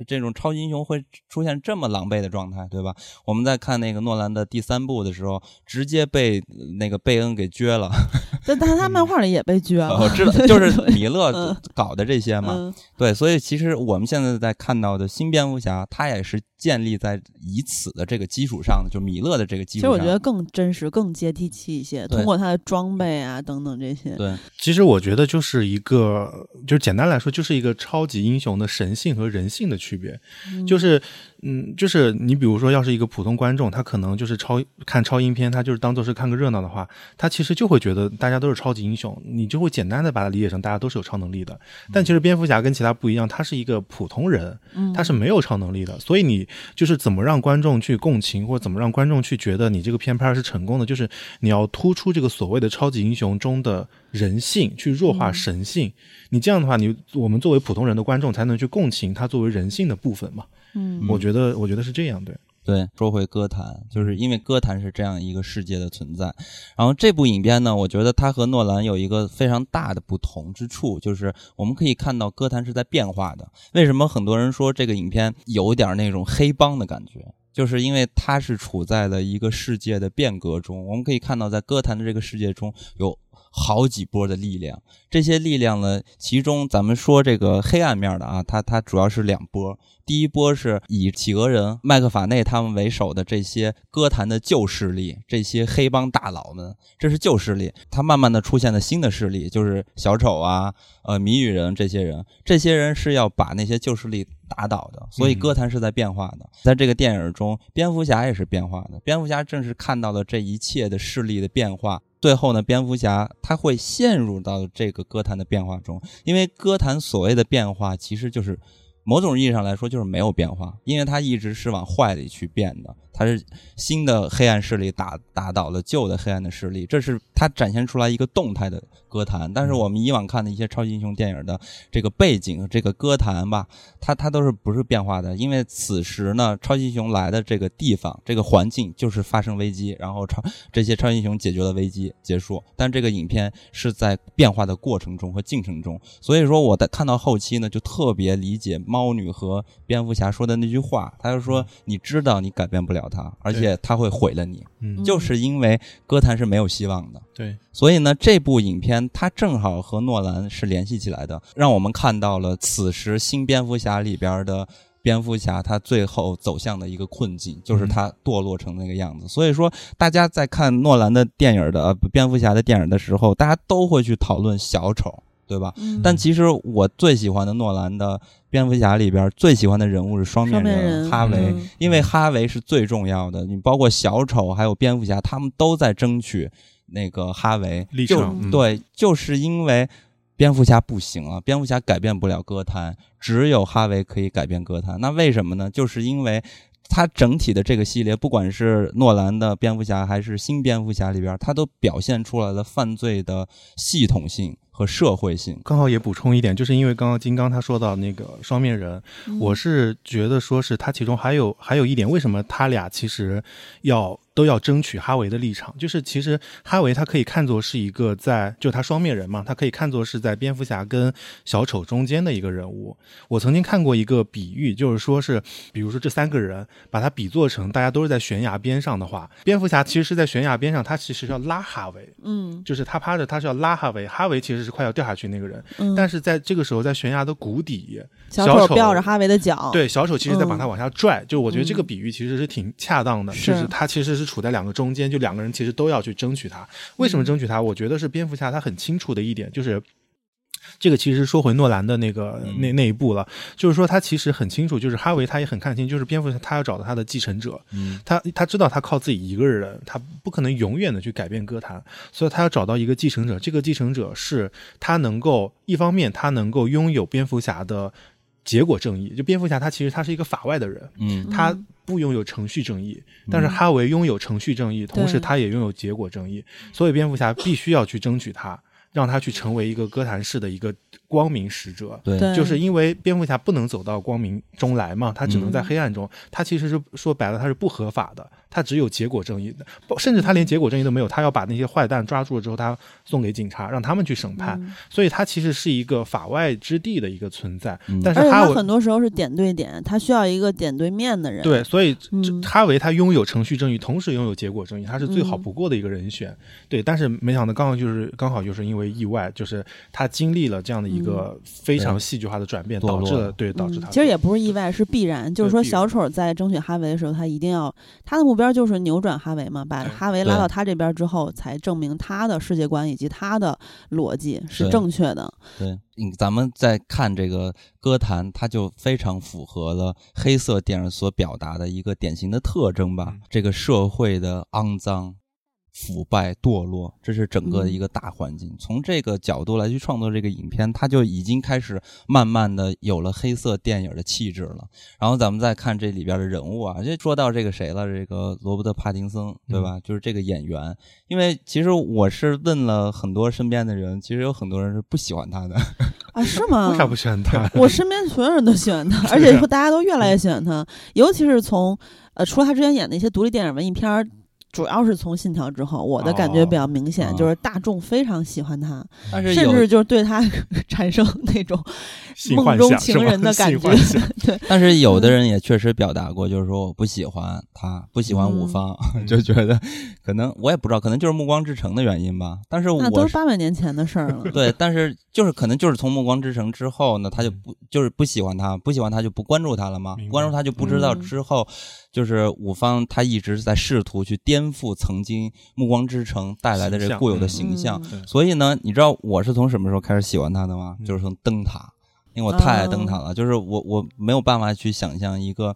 这种超级英雄会出现这么狼狈的状态，对吧？我们在看那个诺兰的第三部的时候，直接被那个贝恩给撅了。但但他漫画里也被撅了。我知道，就是米勒搞的这些嘛。对，所以其实我们现在在看到的新蝙蝠侠，他也是建立在以此的这个基础上的，就米勒的这个基础上。其实我觉得更真实、更接地气一些，通过他的装备啊等等这些。对，其实我觉得就是一个，就简单来说，就是一个超级英雄的神性和人性的区别，就是。嗯，就是你比如说，要是一个普通观众，他可能就是超看超英片，他就是当做是看个热闹的话，他其实就会觉得大家都是超级英雄，你就会简单的把它理解成大家都是有超能力的。但其实蝙蝠侠跟其他不一样，他是一个普通人，他是没有超能力的。所以你就是怎么让观众去共情，或者怎么让观众去觉得你这个片拍是成功的，就是你要突出这个所谓的超级英雄中的人性，去弱化神性。你这样的话，你我们作为普通人的观众才能去共情他作为人性的部分嘛。嗯，我觉得，我觉得是这样，对对。说回歌坛，就是因为歌坛是这样一个世界的存在。然后这部影片呢，我觉得它和诺兰有一个非常大的不同之处，就是我们可以看到歌坛是在变化的。为什么很多人说这个影片有点那种黑帮的感觉？就是因为它是处在了一个世界的变革中。我们可以看到，在歌坛的这个世界中有。好几波的力量，这些力量呢，其中咱们说这个黑暗面的啊，它它主要是两波。第一波是以企鹅人、麦克法内他们为首的这些歌坛的旧势力，这些黑帮大佬们，这是旧势力。他慢慢的出现了新的势力，就是小丑啊、呃谜语人这些人，这些人是要把那些旧势力打倒的。所以歌坛是在变化的。在这个电影中，蝙蝠侠也是变化的。蝙蝠侠正是看到了这一切的势力的变化。最后呢，蝙蝠侠他会陷入到这个歌坛的变化中，因为歌坛所谓的变化其实就是。某种意义上来说，就是没有变化，因为他一直是往坏里去变的。它是新的黑暗势力打打倒了旧的黑暗的势力，这是它展现出来一个动态的歌坛。但是我们以往看的一些超级英雄电影的这个背景，这个歌坛吧，它它都是不是变化的？因为此时呢，超级英雄来的这个地方、这个环境就是发生危机，然后超这些超级英雄解决了危机结束。但这个影片是在变化的过程中和进程中，所以说我在看到后期呢，就特别理解猫女和蝙蝠侠说的那句话，他就说：“你知道你改变不了。”他，而且他会毁了你，就是因为歌坛是没有希望的。对，所以呢，这部影片它正好和诺兰是联系起来的，让我们看到了此时新蝙蝠侠里边的蝙蝠侠他最后走向的一个困境，就是他堕落成那个样子。所以说，大家在看诺兰的电影的蝙蝠侠的电影的时候，大家都会去讨论小丑。对吧？但其实我最喜欢的诺兰的蝙蝠侠里边最喜欢的人物是双面人哈维，因为哈维是最重要的。你包括小丑还有蝙蝠侠，他们都在争取那个哈维立场。对，就是因为蝙蝠侠不行了，蝙蝠侠改变不了歌坛，只有哈维可以改变歌坛。那为什么呢？就是因为他整体的这个系列，不管是诺兰的蝙蝠侠还是新蝙蝠侠里边，他都表现出来了犯罪的系统性。和社会性，刚好也补充一点，就是因为刚刚金刚他说到那个双面人，我是觉得说是他其中还有还有一点，为什么他俩其实要。都要争取哈维的立场，就是其实哈维他可以看作是一个在，就他双面人嘛，他可以看作是在蝙蝠侠跟小丑中间的一个人物。我曾经看过一个比喻，就是说是，比如说这三个人把他比作成大家都是在悬崖边上的话，蝙蝠侠其实是在悬崖边上，他其实要拉哈维，嗯，就是他趴着，他是要拉哈维，哈维其实是快要掉下去那个人，但是在这个时候在悬崖的谷底，小丑吊着哈维的脚，对，小丑其实在把他往下拽，就我觉得这个比喻其实是挺恰当的，就是他其实是。处在两个中间，就两个人其实都要去争取他。为什么争取他？我觉得是蝙蝠侠他很清楚的一点，就是这个其实说回诺兰的那个那那一步了，就是说他其实很清楚，就是哈维他也很看清，就是蝙蝠侠他要找到他的继承者。嗯，他他知道他靠自己一个人，他不可能永远的去改变歌坛，所以他要找到一个继承者。这个继承者是他能够一方面他能够拥有蝙蝠侠的。结果正义，就蝙蝠侠他其实他是一个法外的人，嗯，他不拥有程序正义，但是哈维拥有程序正义，同时他也拥有结果正义，所以蝙蝠侠必须要去争取他。让他去成为一个哥谭市的一个光明使者。对，就是因为蝙蝠侠不能走到光明中来嘛，他只能在黑暗中。他其实是说白了，他是不合法的，他只有结果正义的，甚至他连结果正义都没有。他要把那些坏蛋抓住了之后，他送给警察，让他们去审判。所以，他其实是一个法外之地的一个存在。但是他很多时候是点对点，他需要一个点对面的人。对，所以哈维他拥有程序正义，同时拥有结果正义，他是最好不过的一个人选。对，但是没想到刚好就是刚好就是因为意外，就是他经历了这样的一个非常戏剧化的转变，导致了对导致他。其实也不是意外，是必然。就是说，小丑在争取哈维的时候，他一定要他的目标就是扭转哈维嘛，把哈维拉到他这边之后，才证明他的世界观以及他的逻辑是正确的。对，咱们在看这个歌坛，它就非常符合了黑色电影所表达的一个典型的特征吧，这个社会的肮脏。腐败堕落，这是整个的一个大环境。从这个角度来去创作这个影片，它就已经开始慢慢的有了黑色电影的气质了。然后咱们再看这里边的人物啊，就说到这个谁了，这个罗伯特·帕丁森，对吧？就是这个演员。因为其实我是问了很多身边的人，其实有很多人是不喜欢他的啊？是吗？为啥不喜欢他？我身边所有人都喜欢他，而且说大家都越来越喜欢他，尤其是从呃，除了他之前演的一些独立电影、文艺片儿。主要是从《信条》之后，我的感觉比较明显，就是大众非常喜欢他，甚至就是对他 产生那种梦中情人的感觉。对，但是有的人也确实表达过，就是说我不喜欢他，不喜欢五方，就觉得可能我也不知道，可能就是《暮光之城》的原因吧。但是那都是八百年前的事儿了。对，但是就是可能就是从《暮光之城》之后呢，他就不就是不喜欢他，不喜欢他就不关注他了吗？关注他就不知道之后。就是五方，他一直在试图去颠覆曾经《暮光之城》带来的这固有的形象。所以呢，你知道我是从什么时候开始喜欢他的吗？就是从灯塔，因为我太爱灯塔了。就是我我没有办法去想象一个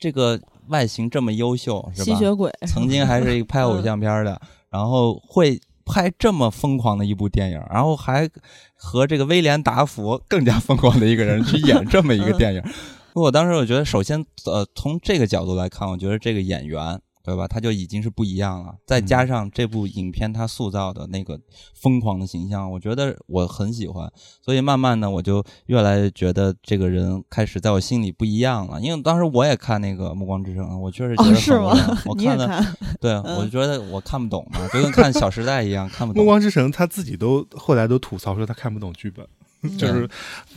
这个外形这么优秀，是吧？吸血鬼曾经还是一个拍偶像片的，然后会拍这么疯狂的一部电影，然后还和这个威廉达福更加疯狂的一个人去演这么一个电影。我当时我觉得，首先，呃，从这个角度来看，我觉得这个演员，对吧？他就已经是不一样了。再加上这部影片他塑造的那个疯狂的形象，我觉得我很喜欢。所以慢慢的，我就越来越觉得这个人开始在我心里不一样了。因为当时我也看那个《暮光之城》，我确实觉得是吗？我看的，对，我就觉得我看不懂嘛，就跟看《小时代》一样，看不懂。《暮光之城》他自己都后来都吐槽说他看不懂剧本。就是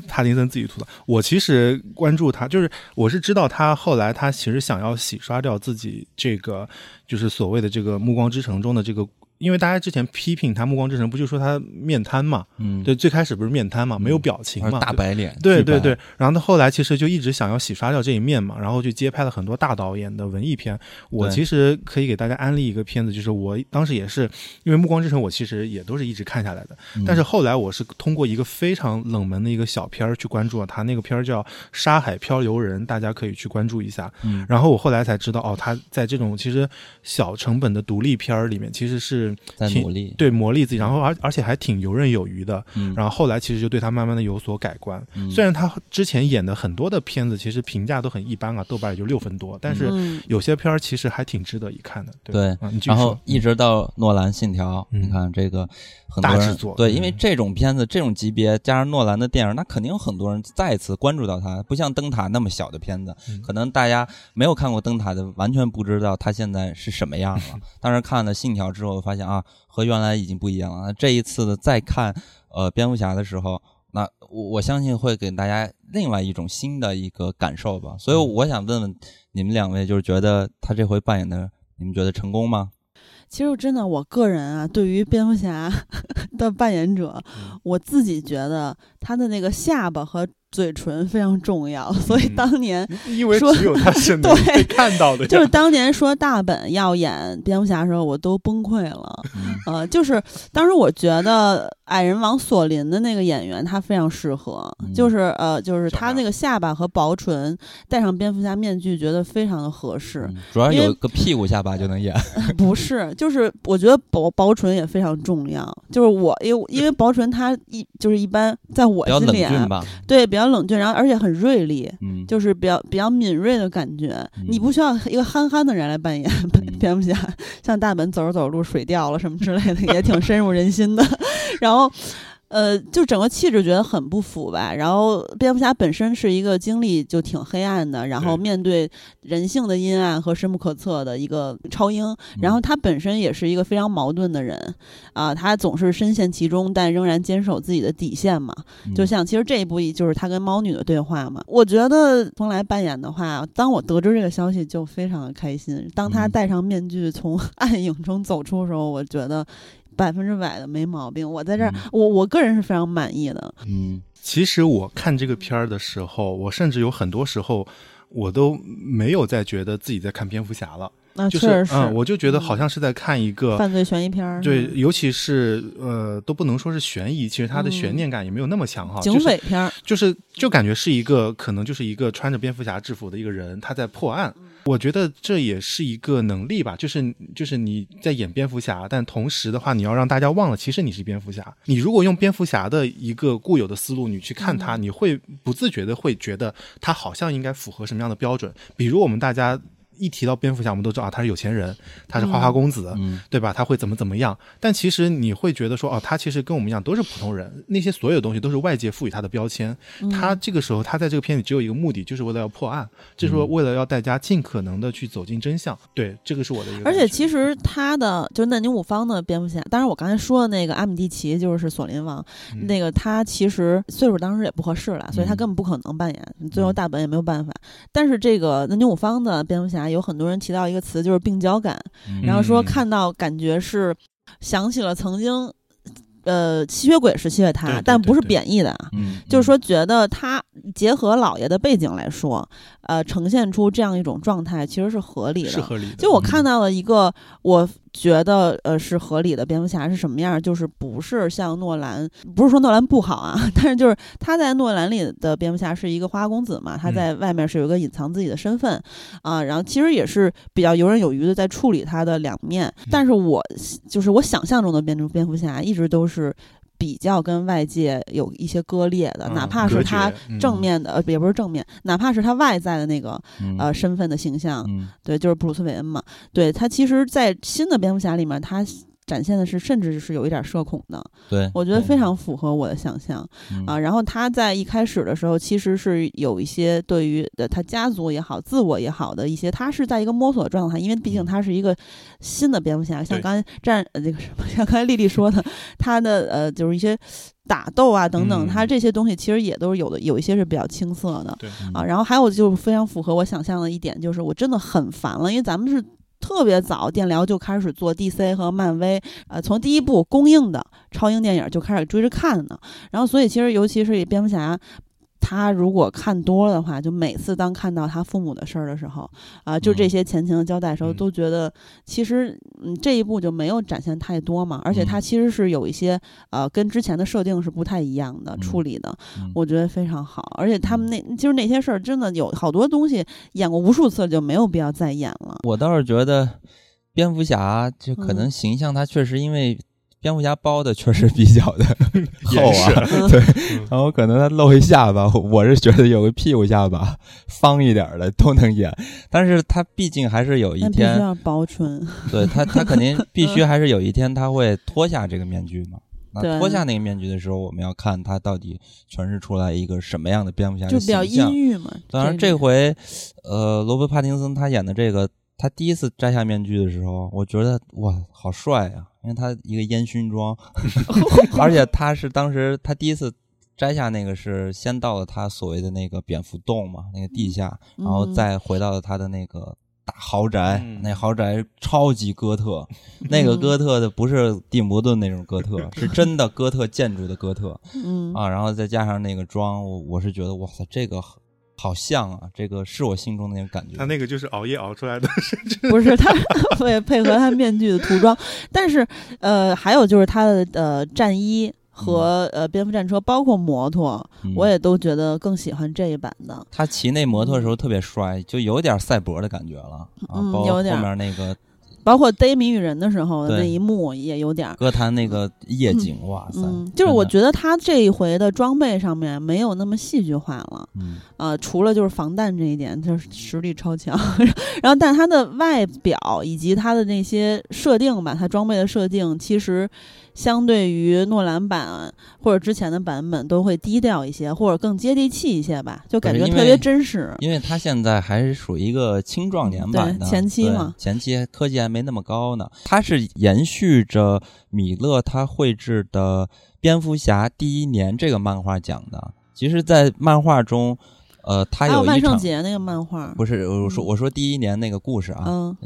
帕丁森自己吐槽。我其实关注他，就是我是知道他后来他其实想要洗刷掉自己这个，就是所谓的这个《暮光之城》中的这个。因为大家之前批评他《暮光之城》，不就说他面瘫嘛？嗯，对，最开始不是面瘫嘛，没有表情嘛，大白脸。对对对，然后他后来其实就一直想要洗刷掉这一面嘛，然后就接拍了很多大导演的文艺片。我其实可以给大家安利一个片子，就是我当时也是因为《暮光之城》，我其实也都是一直看下来的。但是后来我是通过一个非常冷门的一个小片儿去关注了他，那个片儿叫《沙海漂流人》，大家可以去关注一下。嗯，然后我后来才知道，哦，他在这种其实小成本的独立片儿里面，其实是。在努力，对磨砺自己，然后而而且还挺游刃有余的。然后后来其实就对他慢慢的有所改观。虽然他之前演的很多的片子其实评价都很一般啊，豆瓣也就六分多，但是有些片儿其实还挺值得一看的。对，然后一直到诺兰《信条》，你看这个很多人对，因为这种片子这种级别加上诺兰的电影，那肯定有很多人再次关注到他。不像《灯塔》那么小的片子，可能大家没有看过《灯塔》的，完全不知道他现在是什么样了。但是看了《信条》之后，发现啊。和原来已经不一样了。那这一次的再看，呃，蝙蝠侠的时候，那我我相信会给大家另外一种新的一个感受吧。所以我想问问你们两位，就是觉得他这回扮演的，你们觉得成功吗？其实真的，我个人啊，对于蝙蝠侠 的扮演者，我自己觉得他的那个下巴和。嘴唇非常重要，所以当年因为只有他是 能被看到的，就是当年说大本要演蝙蝠侠的时候，我都崩溃了。呃，就是当时我觉得矮人王索林的那个演员他非常适合，就是呃，就是他那个下巴和薄唇，戴上蝙蝠侠面具，觉得非常的合适。主要有个屁股下巴就能演，不是，就是我觉得薄薄唇也非常重要。就是我因为因为薄唇他一就是一般在我心里对比较。比较冷峻，然后而且很锐利，嗯，就是比较比较敏锐的感觉。你不需要一个憨憨的人来扮演蝙蝠侠，像大本走着走着路水掉了什么之类的，也挺深入人心的。然后。呃，就整个气质觉得很不符吧。然后蝙蝠侠本身是一个经历就挺黑暗的，然后面对人性的阴暗和深不可测的一个超英。然后他本身也是一个非常矛盾的人啊，他总是深陷其中，但仍然坚守自己的底线嘛。就像其实这一部就是他跟猫女的对话嘛。我觉得冯来扮演的话，当我得知这个消息就非常的开心。当他戴上面具从 暗影中走出的时候，我觉得。百分之百的没毛病，我在这儿，我我个人是非常满意的。嗯，其实我看这个片儿的时候，我甚至有很多时候，我都没有再觉得自己在看蝙蝠侠了。那确实是，嗯，我就觉得好像是在看一个犯罪悬疑片儿。对，尤其是呃，都不能说是悬疑，其实它的悬念感也没有那么强哈。警匪片儿，就是就感觉是一个可能就是一个穿着蝙蝠侠制服的一个人，他在破案。我觉得这也是一个能力吧，就是就是你在演蝙蝠侠，但同时的话，你要让大家忘了其实你是蝙蝠侠。你如果用蝙蝠侠的一个固有的思路，你去看他，你会不自觉的会觉得他好像应该符合什么样的标准？比如我们大家。一提到蝙蝠侠，我们都知道啊，他是有钱人，他是花花公子，嗯对吧？他会怎么怎么样？但其实你会觉得说，哦，他其实跟我们一样都是普通人，那些所有东西都是外界赋予他的标签。他这个时候，他在这个片里只有一个目的，就是为了要破案，就是说为了要大家尽可能的去走进真相。对，这个是我的一个。而且其实他的就那宁五方的蝙蝠侠，当然我刚才说的那个阿米蒂奇就是索林王，那个他其实岁数当时也不合适了，所以他根本不可能扮演，最后大本也没有办法。但是这个那宁五方的蝙蝠侠。有很多人提到一个词，就是病娇感，然后说看到感觉是想起了曾经，呃，吸血鬼时期的他，但不是贬义的啊，就是说觉得他结合老爷的背景来说，呃，呈现出这样一种状态其实是合理的，是合理的。就我看到了一个我。觉得呃是合理的，蝙蝠侠是什么样？就是不是像诺兰，不是说诺兰不好啊，但是就是他在诺兰里的蝙蝠侠是一个花花公子嘛，他在外面是有一个隐藏自己的身份啊，然后其实也是比较游刃有余的在处理他的两面。但是我就是我想象中的蝙蝠蝙蝠侠一直都是。比较跟外界有一些割裂的，哪怕是他正面的，呃，也不是正面，哪怕是他外在的那个呃身份的形象，对，就是布鲁斯韦恩嘛，对他其实，在新的蝙蝠侠里面，他。展现的是，甚至是有一点社恐的，对我觉得非常符合我的想象啊。然后他在一开始的时候，其实是有一些对于的他家族也好、自我也好的一些，他是在一个摸索状态，因为毕竟他是一个新的蝙蝠侠。像刚才战呃这个什么，像刚才丽丽说的，他的呃就是一些打斗啊等等，他这些东西其实也都是有的，有一些是比较青涩的，啊。然后还有就是非常符合我想象的一点，就是我真的很烦了，因为咱们是。特别早，电疗就开始做 DC 和漫威，呃，从第一部公映的超英电影就开始追着看呢。然后，所以其实尤其是蝙蝠侠。他如果看多了的话，就每次当看到他父母的事儿的时候，啊，就这些前情的交代的时候，都觉得其实嗯这一步就没有展现太多嘛。而且他其实是有一些呃跟之前的设定是不太一样的处理的，我觉得非常好。而且他们那就是那些事儿真的有好多东西演过无数次，就没有必要再演了。我倒是觉得蝙蝠侠就可能形象他确实因为。蝙蝠侠包的确实比较的 厚啊，对，然后可能他露一下巴，我是觉得有个屁股下巴方一点的都能演，但是他毕竟还是有一天要薄唇，对他他肯定必须还是有一天他会脱下这个面具嘛，那脱下那个面具的时候，我们要看他到底诠释出来一个什么样的蝙蝠侠就比较阴郁嘛。当然这回，呃，罗伯·帕丁森他演的这个，他第一次摘下面具的时候，我觉得哇，好帅呀。因为他一个烟熏妆 而且他是当时他第一次摘下那个是先到了他所谓的那个蝙蝠洞嘛，那个地下，然后再回到了他的那个大豪宅，那豪宅超级哥特，那个哥特的不是蒂姆顿那种哥特，是真的哥特建筑的哥特，嗯啊，然后再加上那个妆，我我是觉得哇塞，这个。好像啊，这个是我心中的那个感觉。他那个就是熬夜熬出来的，不是他为 配合他面具的涂装。但是，呃，还有就是他的呃战衣和呃蝙蝠战车，包括摩托，我也都觉得更喜欢这一版的。他骑那摩托的时候特别帅，就有点赛博的感觉了。嗯，有点。后面那个。包括逮谜语人的时候那一幕也有点歌坛那个夜景，哇塞！就是我觉得他这一回的装备上面没有那么戏剧化了，呃，除了就是防弹这一点，就是实力超强。然后，但他的外表以及他的那些设定吧，他装备的设定其实相对于诺兰版或者之前的版本都会低调一些，或者更接地气一些吧，就感觉特别真实。因为他现在还是属于一个青壮年版的前期嘛，前期科技还没那么高呢。他是延续着米勒他绘制的《蝙蝠侠第一年》这个漫画讲的。其实，在漫画中，呃，他有万圣节那个漫画，不是我说我说第一年那个故事啊。嗯。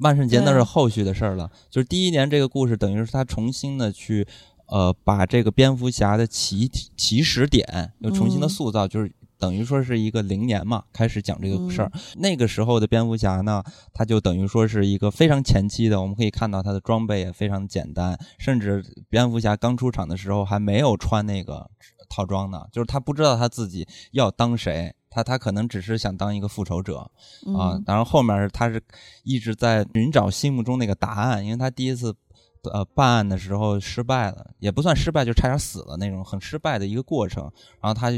万圣节那是后续的事儿了，就是第一年这个故事，等于是他重新的去，呃，把这个蝙蝠侠的起起始点又重新的塑造，就是等于说是一个零年嘛，开始讲这个事儿。那个时候的蝙蝠侠呢，他就等于说是一个非常前期的，我们可以看到他的装备也非常简单，甚至蝙蝠侠刚出场的时候还没有穿那个套装呢，就是他不知道他自己要当谁。他他可能只是想当一个复仇者啊，然后后面他是一直在寻找心目中那个答案，因为他第一次呃办案的时候失败了，也不算失败，就差点死了那种很失败的一个过程。然后他就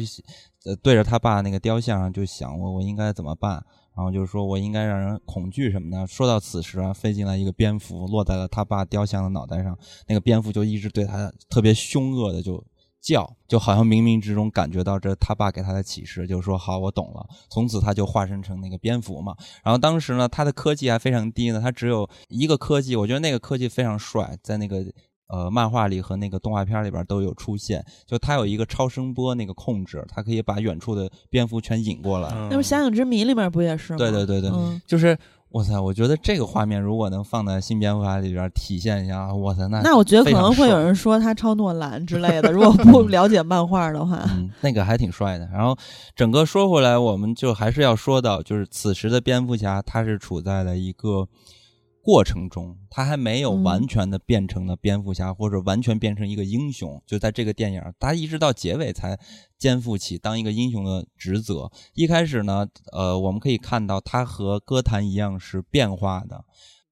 呃对着他爸那个雕像上就想我我应该怎么办？然后就是说我应该让人恐惧什么的。说到此时啊，飞进来一个蝙蝠落在了他爸雕像的脑袋上，那个蝙蝠就一直对他特别凶恶的就。叫就好像冥冥之中感觉到这他爸给他的启示，就是说好，我懂了。从此他就化身成那个蝙蝠嘛。然后当时呢，他的科技还非常低呢，他只有一个科技，我觉得那个科技非常帅，在那个呃漫画里和那个动画片里边都有出现。就他有一个超声波那个控制，他可以把远处的蝙蝠全引过来。那不《侠影之谜》里面不也是吗？对对对对，就是。哇塞！我觉得这个画面如果能放在新蝙蝠侠里边体现一下，哇塞，那那我觉得可能会有人说他超诺兰之类的。如果不了解漫画的话，那个还挺帅的。然后整个说回来，我们就还是要说到，就是此时的蝙蝠侠他是处在了一个。过程中，他还没有完全的变成了蝙蝠侠，或者完全变成一个英雄。就在这个电影，他一直到结尾才肩负起当一个英雄的职责。一开始呢，呃，我们可以看到他和歌坛一样是变化的。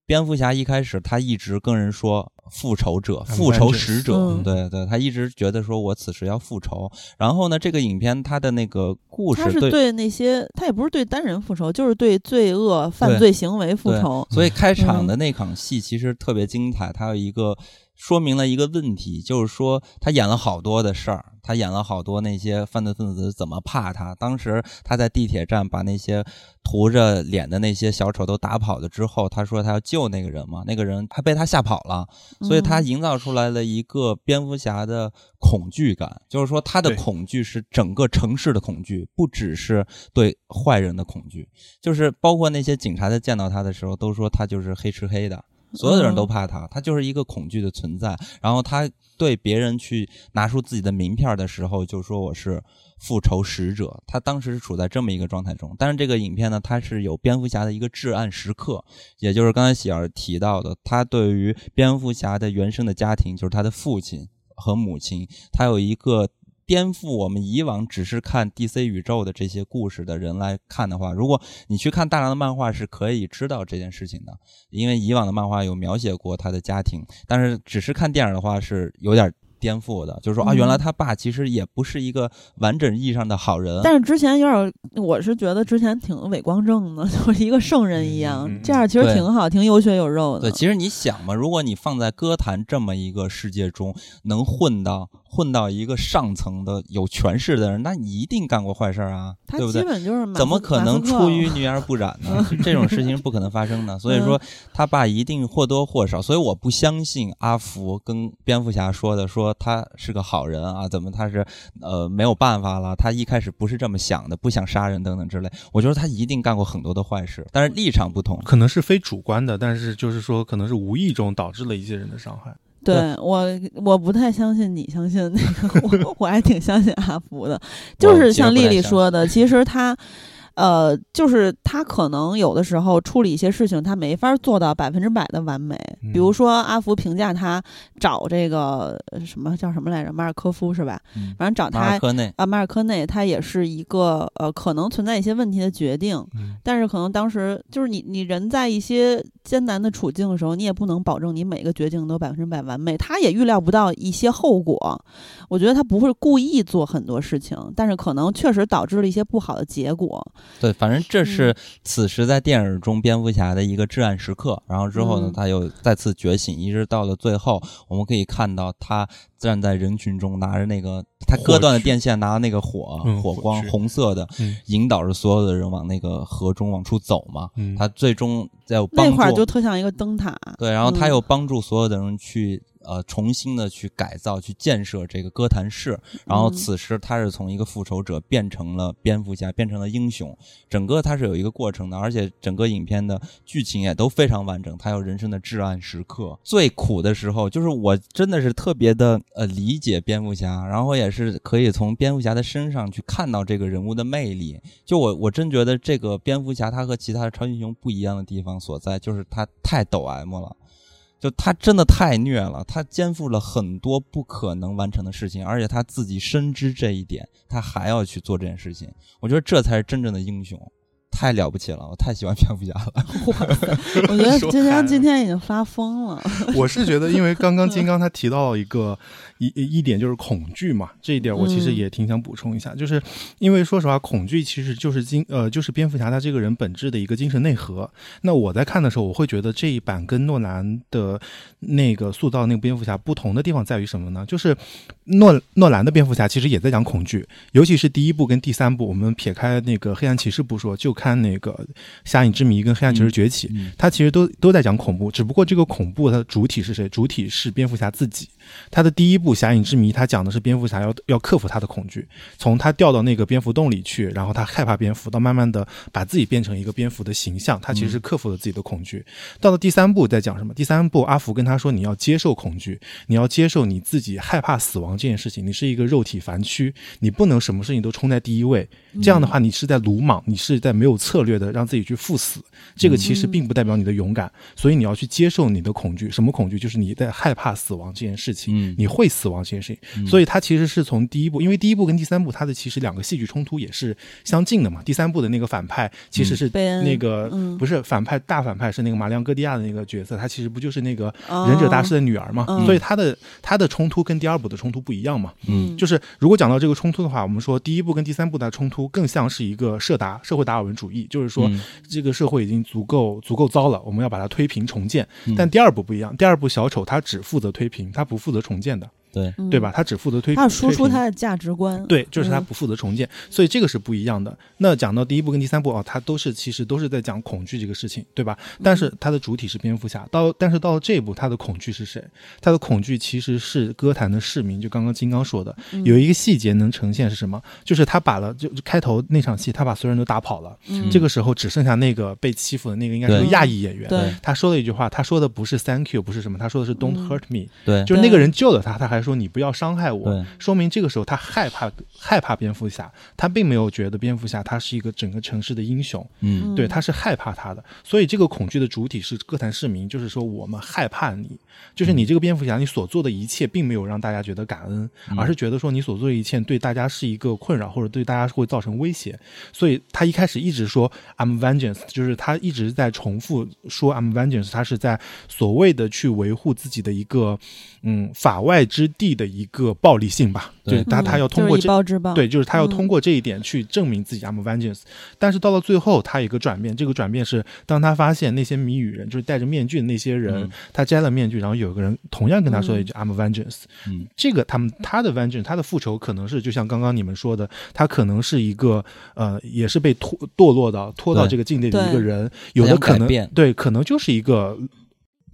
蝙蝠侠一开始，他一直跟人说复仇者、复仇使者，对对，他一直觉得说我此时要复仇。然后呢，这个影片他的那个故事，他是对那些，他也不是对单人复仇，就是对罪恶犯罪行为复仇。所以开场的那场戏其实特别精彩，他有一个。说明了一个问题，就是说他演了好多的事儿，他演了好多那些犯罪分子怎么怕他。当时他在地铁站把那些涂着脸的那些小丑都打跑了之后，他说他要救那个人嘛，那个人还被他吓跑了，所以他营造出来了一个蝙蝠侠的恐惧感，就是说他的恐惧是整个城市的恐惧，不只是对坏人的恐惧，就是包括那些警察在见到他的时候都说他就是黑吃黑的。所有的人都怕他，他就是一个恐惧的存在。然后他对别人去拿出自己的名片的时候，就说我是复仇使者。他当时是处在这么一个状态中。但是这个影片呢，它是有蝙蝠侠的一个至暗时刻，也就是刚才喜儿提到的，他对于蝙蝠侠的原生的家庭，就是他的父亲和母亲，他有一个。颠覆我们以往只是看 DC 宇宙的这些故事的人来看的话，如果你去看大量的漫画，是可以知道这件事情的。因为以往的漫画有描写过他的家庭，但是只是看电影的话是有点。颠覆的，就是说啊，原来他爸其实也不是一个完整意义上的好人。但是之前有点，我是觉得之前挺伟光正的，就是一个圣人一样，这样其实挺好，挺有血有肉的。对，其实你想嘛，如果你放在歌坛这么一个世界中，能混到混到一个上层的有权势的人，那你一定干过坏事啊，对不对？基本就是怎么可能出淤泥而不染呢？这种事情不可能发生的。所以说他爸一定或多或少，所以我不相信阿福跟蝙蝠侠说的说。他是个好人啊，怎么他是呃没有办法了？他一开始不是这么想的，不想杀人等等之类。我觉得他一定干过很多的坏事，但是立场不同，可能是非主观的，但是就是说可能是无意中导致了一些人的伤害。对我，我不太相信你相信那个，我 我还挺相信阿福的，就是像丽丽说的，其实他。呃，就是他可能有的时候处理一些事情，他没法做到百分之百的完美。比如说阿福评价他找这个什么叫什么来着，马尔科夫是吧？反正找他啊，马尔科内，他也是一个呃，可能存在一些问题的决定。但是可能当时就是你你人在一些艰难的处境的时候，你也不能保证你每个决定都百分之百完美。他也预料不到一些后果。我觉得他不会故意做很多事情，但是可能确实导致了一些不好的结果。对，反正这是此时在电影中蝙蝠侠的一个至暗时刻。然后之后呢，他又再次觉醒，一直到了最后，我们可以看到他站在人群中，拿着那个他割断的电线，拿着那个火火光红色的，引导着所有的人往那个河中往出走嘛。他最终在那块儿就特像一个灯塔。对，然后他又帮助所有的人去。呃，重新的去改造、去建设这个哥谭市，然后此时他是从一个复仇者变成了蝙蝠侠，变成了英雄。整个他是有一个过程的，而且整个影片的剧情也都非常完整。他有人生的至暗时刻，最苦的时候，就是我真的是特别的呃理解蝙蝠侠，然后也是可以从蝙蝠侠的身上去看到这个人物的魅力。就我我真觉得这个蝙蝠侠他和其他的超级英雄不一样的地方所在，就是他太抖 M 了。就他真的太虐了，他肩负了很多不可能完成的事情，而且他自己深知这一点，他还要去做这件事情。我觉得这才是真正的英雄。太了不起了，我太喜欢蝙蝠侠了。我觉得金刚今天已经发疯了。我是觉得，因为刚刚 金刚他提到了一个一一点就是恐惧嘛，这一点我其实也挺想补充一下，就是因为说实话，恐惧其实就是金呃就是蝙蝠侠他这个人本质的一个精神内核。那我在看的时候，我会觉得这一版跟诺兰的那个塑造那个蝙蝠侠不同的地方在于什么呢？就是诺诺兰的蝙蝠侠其实也在讲恐惧，尤其是第一部跟第三部，我们撇开那个黑暗骑士不说，就看。看那个《侠影之谜》跟《黑暗骑士崛起》，它其实都都在讲恐怖，只不过这个恐怖它的主体是谁？主体是蝙蝠侠自己。他的第一部《侠影之谜》，他讲的是蝙蝠侠要要克服他的恐惧，从他掉到那个蝙蝠洞里去，然后他害怕蝙蝠，到慢慢的把自己变成一个蝙蝠的形象，他其实是克服了自己的恐惧。到了第三部在讲什么？第三部阿福跟他说：“你要接受恐惧，你要接受你自己害怕死亡这件事情。你是一个肉体凡躯，你不能什么事情都冲在第一位。这样的话，你是在鲁莽，你是在没有。”策略的让自己去赴死，这个其实并不代表你的勇敢，所以你要去接受你的恐惧。什么恐惧？就是你在害怕死亡这件事情，你会死亡这件事情。所以它其实是从第一部，因为第一部跟第三部它的其实两个戏剧冲突也是相近的嘛。第三部的那个反派其实是那个不是反派，大反派是那个马良戈蒂亚的那个角色，他其实不就是那个忍者大师的女儿嘛？所以他的他的冲突跟第二部的冲突不一样嘛？嗯，就是如果讲到这个冲突的话，我们说第一部跟第三部的冲突更像是一个社达社会达尔文主。主义就是说，这个社会已经足够足够糟了，我们要把它推平重建。但第二部不一样，第二部小丑他只负责推平，他不负责重建的。对对吧？他只负责推，他输出他的价值观。对，就是他不负责重建，所以这个是不一样的。那讲到第一部跟第三部啊，他都是其实都是在讲恐惧这个事情，对吧？但是他的主体是蝙蝠侠。到但是到了这一部，他的恐惧是谁？他的恐惧其实是歌坛的市民。就刚刚金刚说的，有一个细节能呈现是什么？就是他把了就开头那场戏，他把所有人都打跑了。这个时候只剩下那个被欺负的那个，应该是个亚裔演员。他说了一句话，他说的不是 “Thank you”，不是什么，他说的是 “Don't hurt me”。对，就是那个人救了他，他还。说你不要伤害我，说明这个时候他害怕害怕蝙蝠侠，他并没有觉得蝙蝠侠他是一个整个城市的英雄，嗯，对，他是害怕他的，所以这个恐惧的主体是哥谭市民，就是说我们害怕你，就是你这个蝙蝠侠，你所做的一切并没有让大家觉得感恩，而是觉得说你所做的一切对大家是一个困扰，或者对大家会造成威胁，所以他一开始一直说 I'm vengeance，就是他一直在重复说 I'm vengeance，他是在所谓的去维护自己的一个嗯法外之。地的一个暴力性吧，就是他他要通过这对，就是他要通过这一点去证明自己 I'm vengeance。但是到了最后，他有一个转变，这个转变是当他发现那些谜语人，就是戴着面具的那些人，他摘了面具，然后有个人同样跟他说一句 I'm vengeance。嗯，这个他们他的 vengeance，他的复仇可能是就像刚刚你们说的，他可能是一个呃，也是被拖堕落到拖到这个境地的一个人，有的可能对，可能就是一个。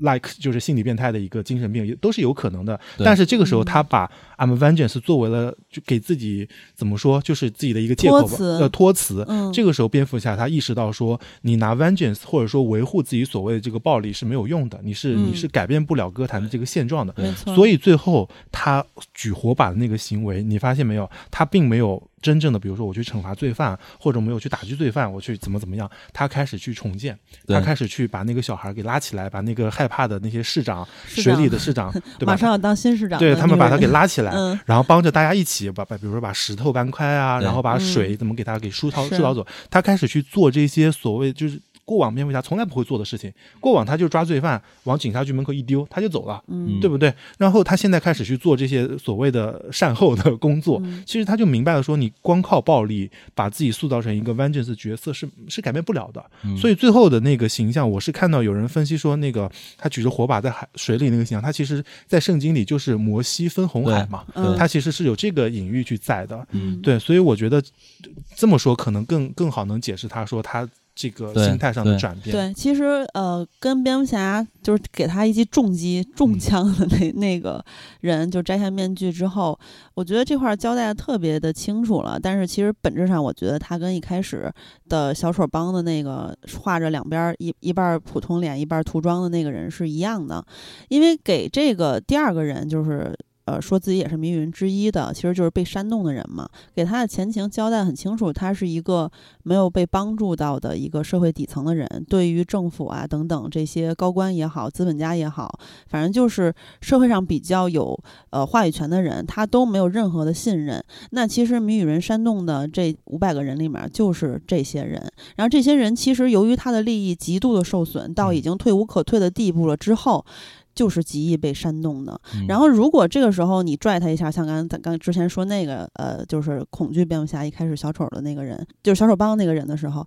Like 就是心理变态的一个精神病，也都是有可能的。但是这个时候，他把 I'm vengeance 作为了就给自己怎么说，就是自己的一个借口吧，呃，托词。这个时候，蝙蝠侠他意识到说，你拿 vengeance 或者说维护自己所谓的这个暴力是没有用的，你是你是改变不了歌坛的这个现状的。所以最后他举火把的那个行为，你发现没有？他并没有。真正的，比如说我去惩罚罪犯，或者没有去打击罪犯，我去怎么怎么样，他开始去重建，他开始去把那个小孩给拉起来，把那个害怕的那些市长、水里的市长，对吧？马上要当新市长，对他们把他给拉起来，然后帮着大家一起把把，比如说把石头搬开啊，然后把水怎么给它给疏导疏导走，他开始去做这些所谓就是。过往蝙蝠侠从来不会做的事情。过往他就抓罪犯，往警察局门口一丢，他就走了，对不对？然后他现在开始去做这些所谓的善后的工作，其实他就明白了，说你光靠暴力把自己塑造成一个 vengeance 角色是是改变不了的。所以最后的那个形象，我是看到有人分析说，那个他举着火把在海水里那个形象，他其实在圣经里就是摩西分红海嘛，他其实是有这个隐喻去在的。对，所以我觉得这么说可能更更好能解释他说他。这个心态上的转变，对，其实呃，跟蝙蝠侠就是给他一记重击中枪的那那个人，就摘下面具之后，我觉得这块交代的特别的清楚了。但是其实本质上，我觉得他跟一开始的小丑帮的那个画着两边一一半普通脸一半涂装的那个人是一样的，因为给这个第二个人就是。呃，说自己也是谜语人之一的，其实就是被煽动的人嘛。给他的前情交代很清楚，他是一个没有被帮助到的一个社会底层的人，对于政府啊等等这些高官也好，资本家也好，反正就是社会上比较有呃话语权的人，他都没有任何的信任。那其实谜语人煽动的这五百个人里面，就是这些人。然后这些人其实由于他的利益极度的受损，到已经退无可退的地步了之后。就是极易被煽动的。然后，如果这个时候你拽他一下，像刚刚咱刚之前说那个，呃，就是恐惧蝙蝠侠一开始小丑的那个人，就是小丑帮那个人的时候。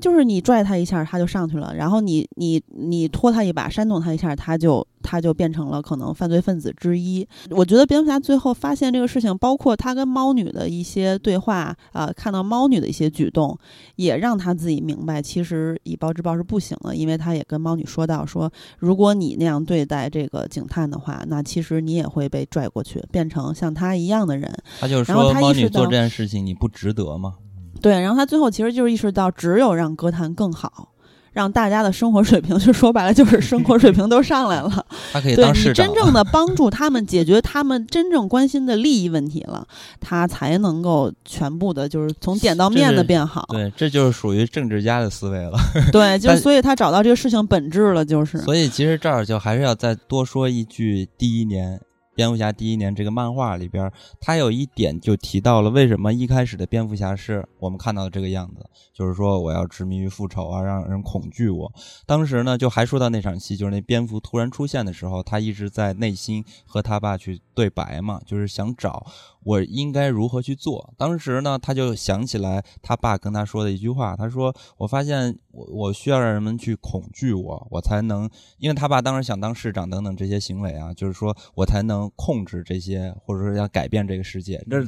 就是你拽他一下，他就上去了；然后你你你拖他一把，煽动他一下，他就他就变成了可能犯罪分子之一。我觉得蝙蝠侠最后发现这个事情，包括他跟猫女的一些对话啊，看到猫女的一些举动，也让他自己明白，其实以暴制暴是不行的。因为他也跟猫女说到，说如果你那样对待这个警探的话，那其实你也会被拽过去，变成像他一样的人。他就说，猫女做这件事情，你不值得吗？对，然后他最后其实就是意识到，只有让歌坛更好，让大家的生活水平，就说白了就是生活水平都上来了。他可以当市长。你真正的帮助他们解决他们真正关心的利益问题了，他才能够全部的，就是从点到面的变好。对，这就是属于政治家的思维了。对，就所以他找到这个事情本质了，就是。所以其实这儿就还是要再多说一句，第一年。蝙蝠侠第一年这个漫画里边，他有一点就提到了为什么一开始的蝙蝠侠是我们看到的这个样子，就是说我要执迷于复仇啊，让人恐惧我。当时呢，就还说到那场戏，就是那蝙蝠突然出现的时候，他一直在内心和他爸去对白嘛，就是想找。我应该如何去做？当时呢，他就想起来他爸跟他说的一句话，他说：“我发现我我需要让人们去恐惧我，我才能，因为他爸当时想当市长等等这些行为啊，就是说我才能控制这些，或者说要改变这个世界。这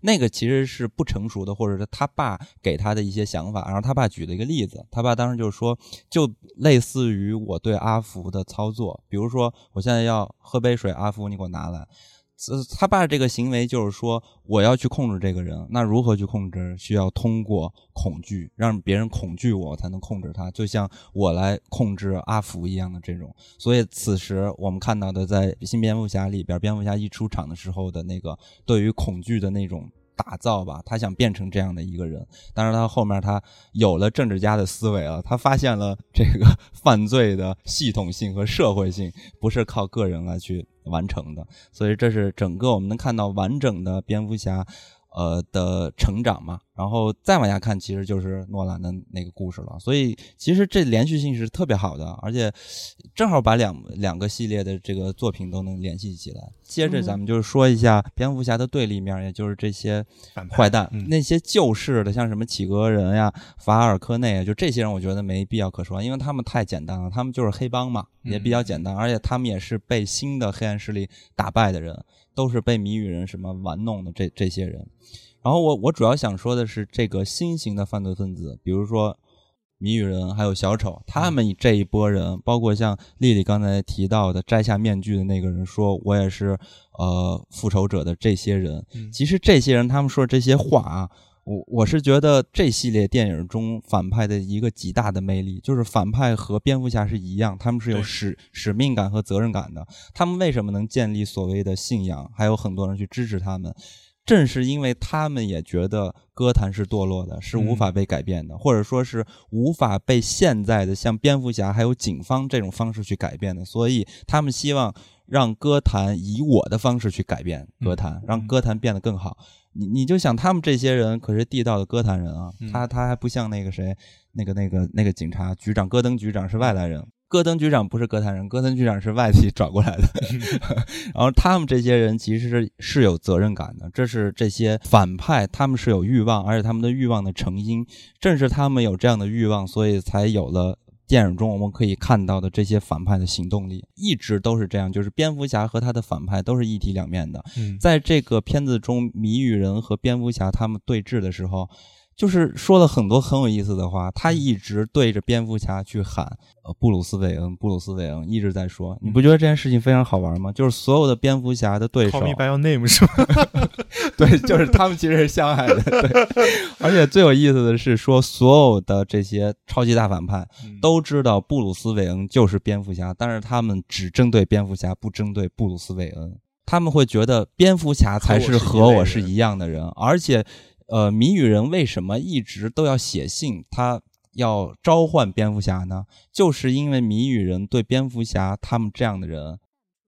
那个其实是不成熟的，或者是他爸给他的一些想法。然后他爸举了一个例子，他爸当时就是说，就类似于我对阿福的操作，比如说我现在要喝杯水，阿福你给我拿来。”呃，他爸这个行为就是说，我要去控制这个人，那如何去控制？需要通过恐惧，让别人恐惧我，才能控制他，就像我来控制阿福一样的这种。所以，此时我们看到的，在新蝙蝠侠里边，蝙蝠侠一出场的时候的那个对于恐惧的那种。打造吧，他想变成这样的一个人，但是他后面他有了政治家的思维了，他发现了这个犯罪的系统性和社会性不是靠个人来去完成的，所以这是整个我们能看到完整的蝙蝠侠。呃的成长嘛，然后再往下看，其实就是诺兰的那个故事了。所以其实这连续性是特别好的，而且正好把两两个系列的这个作品都能联系起来。接着咱们就是说一下蝙蝠侠的对立面，也就是这些坏蛋，那些旧式的，像什么企鹅人呀、法尔科内啊，就这些人，我觉得没必要可说，因为他们太简单了，他们就是黑帮嘛，也比较简单，而且他们也是被新的黑暗势力打败的人。都是被谜语人什么玩弄的这这些人，然后我我主要想说的是这个新型的犯罪分子，比如说谜语人还有小丑，他们这一波人，包括像丽丽刚才提到的摘下面具的那个人，说我也是呃复仇者的这些人，其实这些人他们说这些话啊。我我是觉得这系列电影中反派的一个极大的魅力，就是反派和蝙蝠侠是一样，他们是有使使命感和责任感的。他们为什么能建立所谓的信仰，还有很多人去支持他们，正是因为他们也觉得歌坛是堕落的，是无法被改变的，或者说是无法被现在的像蝙蝠侠还有警方这种方式去改变的，所以他们希望让歌坛以我的方式去改变歌坛，让歌坛变得更好。你你就想他们这些人可是地道的哥谭人啊，他他还不像那个谁，那个那个那个警察局长戈登局长是外来人。戈登局长不是哥谭人，戈登局长是外地转过来的。然后他们这些人其实是是有责任感的，这是这些反派，他们是有欲望，而且他们的欲望的成因，正是他们有这样的欲望，所以才有了电影中我们可以看到的这些反派的行动力，一直都是这样，就是蝙蝠侠和他的反派都是一体两面的。在这个片子中，谜语人和蝙蝠侠他们对峙的时候。就是说了很多很有意思的话，他一直对着蝙蝠侠去喊，呃，布鲁斯韦恩，布鲁斯韦恩一直在说，你不觉得这件事情非常好玩吗？就是所有的蝙蝠侠的对手，Call me by your name 是吗？对，就是他们其实是相爱的。对，而且最有意思的是，说所有的这些超级大反派都知道布鲁斯韦恩就是蝙蝠侠，但是他们只针对蝙蝠侠，不针对布鲁斯韦恩。他们会觉得蝙蝠侠才是和我是一样的人，而且。呃，谜语人为什么一直都要写信？他要召唤蝙蝠侠呢？就是因为谜语人对蝙蝠侠他们这样的人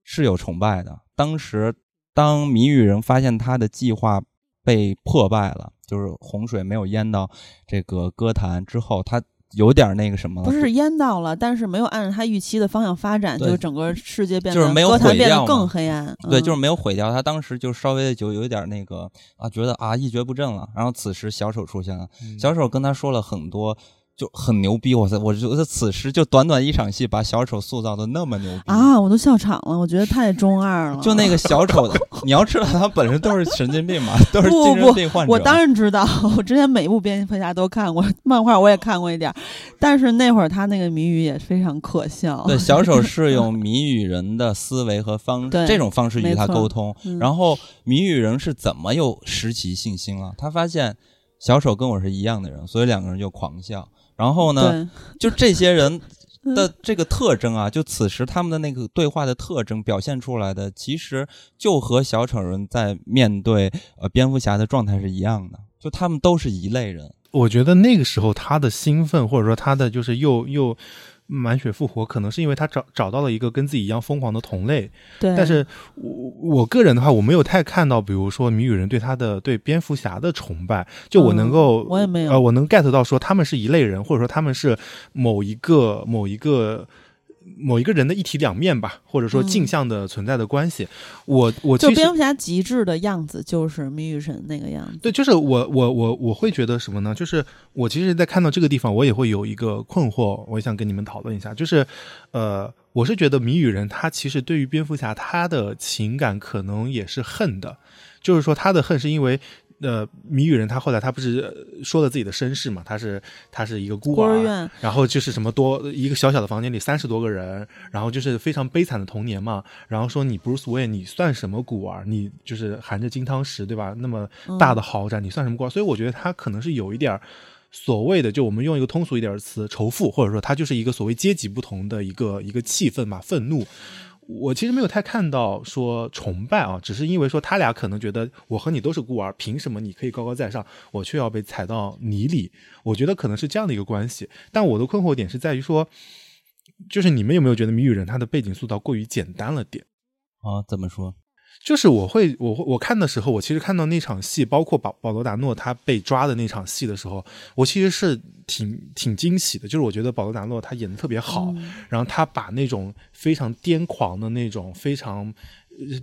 是有崇拜的。当时，当谜语人发现他的计划被破败了，就是洪水没有淹到这个歌坛之后，他。有点那个什么，不是淹到了，但是没有按照他预期的方向发展，就整个世界变得，就是没有毁掉，更黑暗。对，就是没有毁掉。他当时就稍微就有点那个啊，觉得啊一蹶不振了。然后此时小丑出现了，小丑跟他说了很多。就很牛逼，哇塞！我觉得此时就短短一场戏，把小丑塑造的那么牛逼啊！我都笑场了，我觉得太中二了。就那个小丑，你要知道他本身都是神经病嘛，都是精神病患者。我当然知道，我之前每一部蝙蝠侠都看过，漫画我也看过一点。但是那会儿他那个谜语也非常可笑。对，小丑是用谜语人的思维和方这种方式与他沟通。然后谜语人是怎么又拾起信心了？他发现小丑跟我是一样的人，所以两个人就狂笑。然后呢，就这些人的这个特征啊，就此时他们的那个对话的特征表现出来的，其实就和小丑人在面对呃蝙蝠侠的状态是一样的，就他们都是一类人。我觉得那个时候他的兴奋，或者说他的就是又又。满血复活，可能是因为他找找到了一个跟自己一样疯狂的同类。对，但是我我个人的话，我没有太看到，比如说谜语人对他的对蝙蝠侠的崇拜。就我能够，我也没有，呃，我能 get 到说他们是一类人，或者说他们是某一个某一个。某一个人的一体两面吧，或者说镜像的存在的关系。我我就蝙蝠侠极致的样子就是谜语神那个样子。对，就是我我我我会觉得什么呢？就是我其实，在看到这个地方，我也会有一个困惑，我也想跟你们讨论一下。就是呃，我是觉得谜语人他其实对于蝙蝠侠他的情感可能也是恨的，就是说他的恨是因为。呃，谜语人他后来他不是说了自己的身世嘛？他是他是一个孤儿，然后就是什么多一个小小的房间里三十多个人，然后就是非常悲惨的童年嘛。然后说你 Bruce Wayne 你算什么孤儿？你就是含着金汤匙对吧？那么大的豪宅你算什么孤儿？所以我觉得他可能是有一点所谓的，就我们用一个通俗一点的词，仇富，或者说他就是一个所谓阶级不同的一个一个气氛嘛，愤怒。我其实没有太看到说崇拜啊，只是因为说他俩可能觉得我和你都是孤儿，凭什么你可以高高在上，我却要被踩到泥里？我觉得可能是这样的一个关系。但我的困惑点是在于说，就是你们有没有觉得谜语人他的背景塑造过于简单了点啊？怎么说？就是我会，我会我看的时候，我其实看到那场戏，包括保保罗达诺他被抓的那场戏的时候，我其实是挺挺惊喜的。就是我觉得保罗达诺他演的特别好，然后他把那种非常癫狂的那种非常。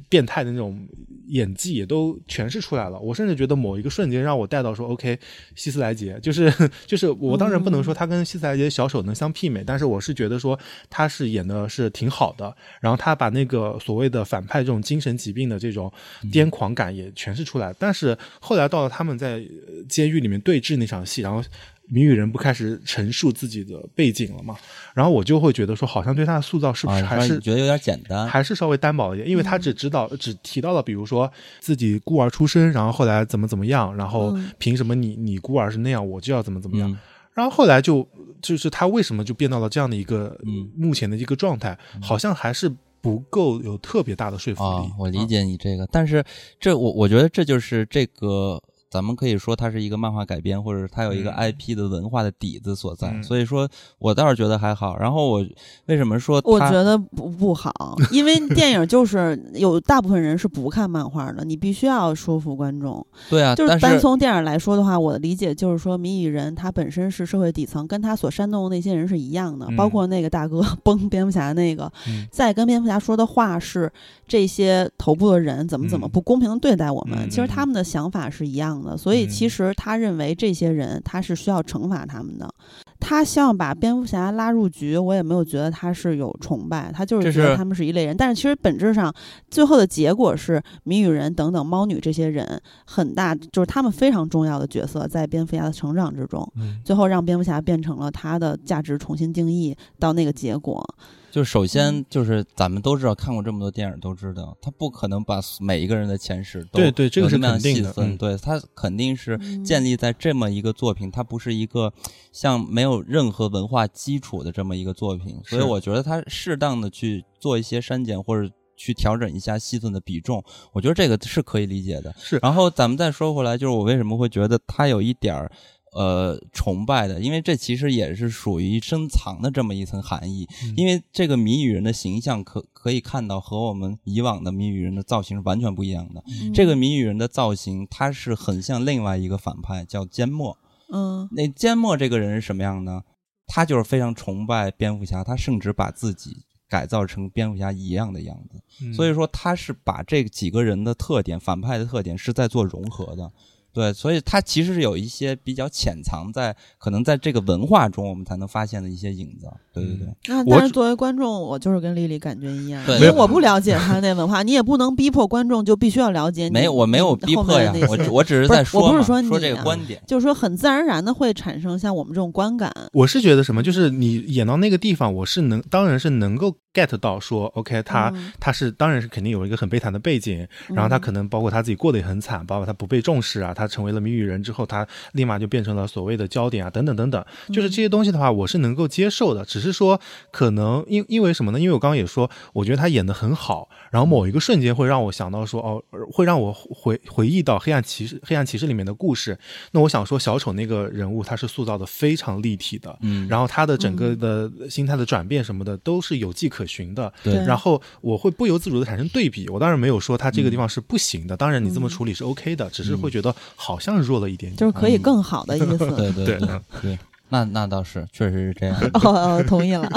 变态的那种演技也都诠释出来了。我甚至觉得某一个瞬间让我带到说，OK，希斯莱杰就是 就是我当然不能说他跟希斯莱杰小丑能相媲美，但是我是觉得说他是演的是挺好的。然后他把那个所谓的反派这种精神疾病的这种癫狂感也诠释出来。但是后来到了他们在监狱里面对峙那场戏，然后。谜语人不开始陈述自己的背景了嘛？然后我就会觉得说，好像对他的塑造是不是还是觉得有点简单，还是稍微单薄一点？因为他只知道只提到了，比如说自己孤儿出身，然后后来怎么怎么样，然后凭什么你你孤儿是那样，我就要怎么怎么样？然后后来就就是他为什么就变到了这样的一个嗯目前的一个状态？好像还是不够有特别大的说服力。我理解你这个，但是这我我觉得这就是这个。咱们可以说它是一个漫画改编，或者它有一个 IP 的文化的底子所在。所以说我倒是觉得还好。然后我为什么说？我觉得不不好，因为电影就是有大部分人是不看漫画的，你必须要说服观众。对啊，就是单从电影来说的话，我的理解就是说，谜语人他本身是社会底层，跟他所煽动的那些人是一样的，包括那个大哥崩蝙蝠侠那个，在跟蝙蝠侠说的话是这些头部的人怎么怎么不公平的对待我们，其实他们的想法是一样的，所以其实他认为这些人他是需要惩罚他们的。他希望把蝙蝠侠拉入局，我也没有觉得他是有崇拜，他就是觉得他们是一类人。但是其实本质上，最后的结果是谜语人等等猫女这些人很大，就是他们非常重要的角色，在蝙蝠侠的成长之中，最后让蝙蝠侠变成了他的价值重新定义到那个结果。就首先就是咱们都知道，看过这么多电影都知道，他不可能把每一个人的前世都对对这个是肯定的，对他肯定是建立在这么一个作品，它不是一个像没有任何文化基础的这么一个作品，所以我觉得他适当的去做一些删减或者去调整一下戏份的比重，我觉得这个是可以理解的。是，然后咱们再说回来，就是我为什么会觉得他有一点儿。呃，崇拜的，因为这其实也是属于深藏的这么一层含义。因为这个谜语人的形象，可可以看到和我们以往的谜语人的造型是完全不一样的。这个谜语人的造型，他是很像另外一个反派，叫缄默。嗯，那缄默这个人是什么样呢？他就是非常崇拜蝙蝠侠，他甚至把自己改造成蝙蝠侠一样的样子。所以说，他是把这几个人的特点，反派的特点是在做融合的。对，所以它其实是有一些比较潜藏在可能在这个文化中，我们才能发现的一些影子。对对对。那但是作为观众，我就是跟丽丽感觉一样，因为我不了解他那文化，你也不能逼迫观众就必须要了解你。没有，我没有逼迫呀，我我只是在说，我不是说说这个观点，就是说很自然而然的会产生像我们这种观感。我是觉得什么，就是你演到那个地方，我是能，当然是能够 get 到说，OK，他他是当然是肯定有一个很悲惨的背景，然后他可能包括他自己过得也很惨，包括他不被重视啊，他成为了谜语人。之后，他立马就变成了所谓的焦点啊，等等等等，就是这些东西的话，我是能够接受的。只是说，可能因因为什么呢？因为我刚刚也说，我觉得他演的很好，然后某一个瞬间会让我想到说，哦，会让我回回忆到黑暗骑士，黑暗骑士里面的故事。那我想说，小丑那个人物他是塑造的非常立体的，嗯，然后他的整个的心态的转变什么的都是有迹可循的，对。然后我会不由自主的产生对比。我当然没有说他这个地方是不行的，当然你这么处理是 OK 的，只是会觉得好像弱了一点点。就是可以更好的意思，对对对对。那那倒是，确实是这样。哦，同意了，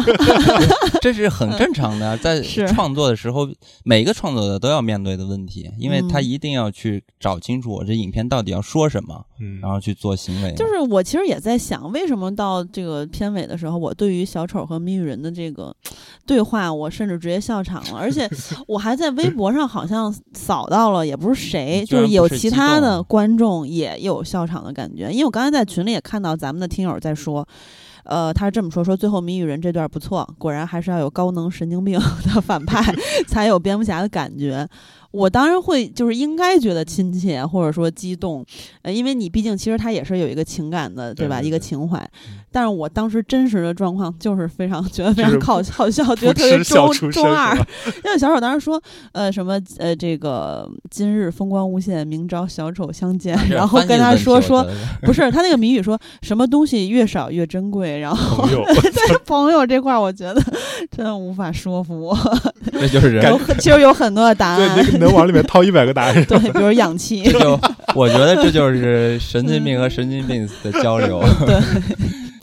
这是很正常的，在 创作的时候，每个创作者都要面对的问题，因为他一定要去找清楚我这影片到底要说什么，嗯然后去做行为。就是我其实也在想，为什么到这个片尾的时候，我对于小丑和谜语人的这个对话，我甚至直接笑场了，而且我还在微博上好像扫到了，也不是谁，就是有其他的观众也有笑场的感觉，因为我刚才在群里也看到咱们的听友在说。说，呃，他是这么说：说最后谜语人这段不错，果然还是要有高能神经病 的反派才有蝙蝠侠的感觉。我当然会，就是应该觉得亲切，或者说激动，呃，因为你毕竟其实他也是有一个情感的，对吧？一个情怀。但是我当时真实的状况就是非常觉得非常好好笑，觉得特别中中二。因为小丑当时说，呃，什么呃，这个今日风光无限，明朝小丑相见，然后跟他说说，不是他那个谜语说什么东西越少越珍贵，然后在 朋友这块，我觉得真的无法说服我。那就是人，其实有很多的答案。能往里面掏一百个答案，对，比如氧气。就我觉得这就是神经病和神经病的交流。对，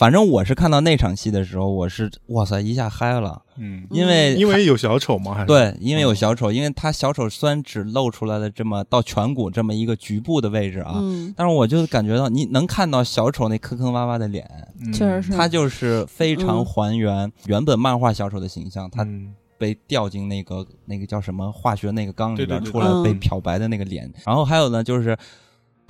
反正我是看到那场戏的时候，我是哇塞一下嗨了。嗯，因为因为有小丑吗？还是对，因为有小丑，因为他小丑虽然只露出来了这么到颧骨这么一个局部的位置啊，但是我就感觉到你能看到小丑那坑坑洼洼的脸，确实是，他就是非常还原原本漫画小丑的形象，他。被掉进那个那个叫什么化学那个缸里边出来被漂白的那个脸，然后还有呢，就是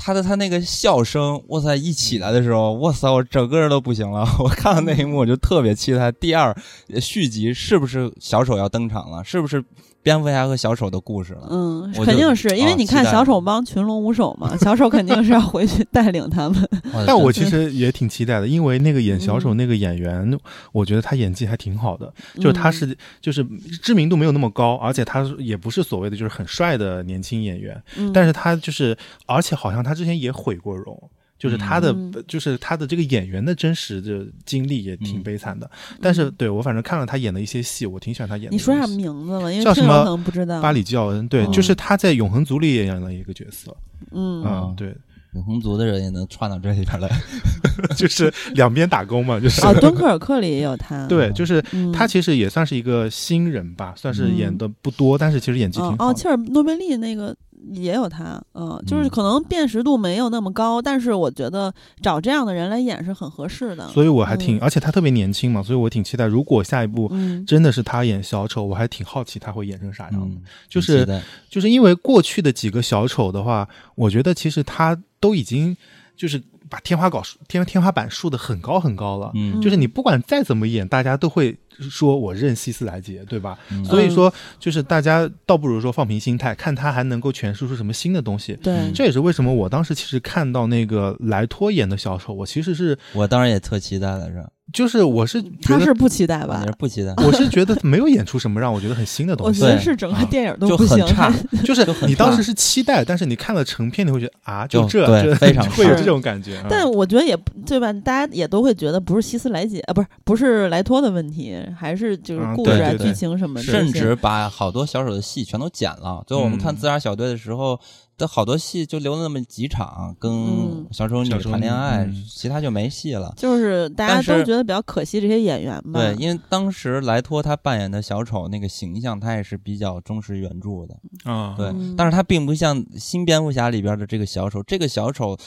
他的他那个笑声，哇塞，一起来的时候，哇塞，我整个人都不行了。我看到那一幕，我就特别期待第二续集是不是小丑要登场了，是不是蝙蝠侠和小丑的故事了。嗯，肯定是因为你看小丑帮群龙无首嘛，小丑肯定是要回去带领他们。但我其实也挺期待的，因为那个演小丑那个演员，我觉得他演技还挺好的。就是他是就是知名度没有那么高，而且他也不是所谓的就是很帅的年轻演员，但是他就是而且好像他之前也毁过容。就是他的，就是他的这个演员的真实的经历也挺悲惨的。但是对我反正看了他演的一些戏，我挺喜欢他演的。你说啥名字了？叫什么？不知道。巴里教恩，对，就是他在《永恒族》里也演了一个角色。嗯啊，对，永恒族的人也能串到这里边来，就是两边打工嘛，就是。啊，敦刻尔克里也有他。对，就是他其实也算是一个新人吧，算是演的不多，但是其实演技挺好。哦，切尔诺贝利那个。也有他，嗯，就是可能辨识度没有那么高，但是我觉得找这样的人来演是很合适的。所以我还挺，而且他特别年轻嘛，所以我挺期待。如果下一部真的是他演小丑，我还挺好奇他会演成啥样的。就是就是因为过去的几个小丑的话，我觉得其实他都已经就是把天花搞天天花板竖的很高很高了。嗯，就是你不管再怎么演，大家都会。说我认希斯莱杰，对吧？所以说，就是大家倒不如说放平心态，看他还能够诠释出什么新的东西。对，这也是为什么我当时其实看到那个莱托演的小丑，我其实是我当然也特期待了，是。就是我是他是不期待吧？不期待。我是觉得没有演出什么让我觉得很新的东西。我觉得是整个电影都不行，差。就是你当时是期待，但是你看了成片，你会觉得啊，就这，对，非常 会有这种感觉。但我觉得也对吧？大家也都会觉得不是希斯莱杰啊，不是不是莱托的问题，还是就是故事啊、剧情什么的。甚至把好多小丑的戏全都剪了。最后我们看自杀小队的时候。的好多戏就留了那么几场，跟小丑女谈恋爱，其他就没戏了。就是大家都觉得比较可惜这些演员吧。对，因为当时莱托他扮演的小丑那个形象，他也是比较忠实原著的啊。对，但是他并不像新蝙蝠侠里边的这个小丑，这个小丑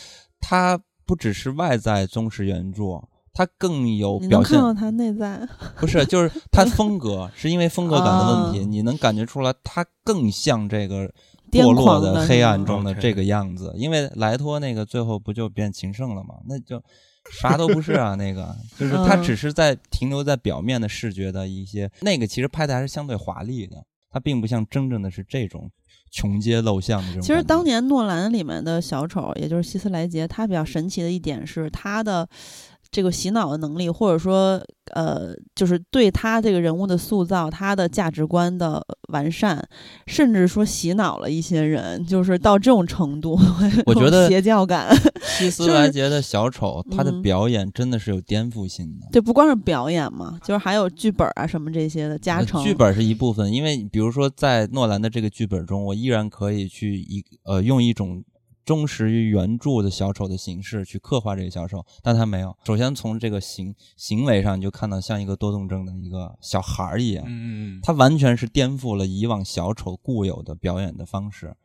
他不只是外在忠实原著，他更有表现。看到他内在？不是，就是他风格，是因为风格感的问题，你能感觉出来他更像这个。堕落的黑暗中的这个样子，因为莱托那个最后不就变情圣了吗？那就啥都不是啊，那个就是他只是在停留在表面的视觉的一些，那个其实拍的还是相对华丽的，它并不像真正的是这种穷街陋巷的这种。其实当年诺兰里面的小丑，也就是希斯莱杰，他比较神奇的一点是他的。这个洗脑的能力，或者说，呃，就是对他这个人物的塑造，他的价值观的完善，甚至说洗脑了一些人，就是到这种程度。我觉得邪教感。希斯莱杰的小丑，他的表演真的是有颠覆性的。对，不光是表演嘛，就是还有剧本啊什么这些的加成。剧本是一部分，因为比如说在诺兰的这个剧本中，我依然可以去一呃用一种。忠实于原著的小丑的形式去刻画这个小丑，但他没有。首先从这个行行为上，你就看到像一个多动症的一个小孩儿一样，嗯他完全是颠覆了以往小丑固有的表演的方式。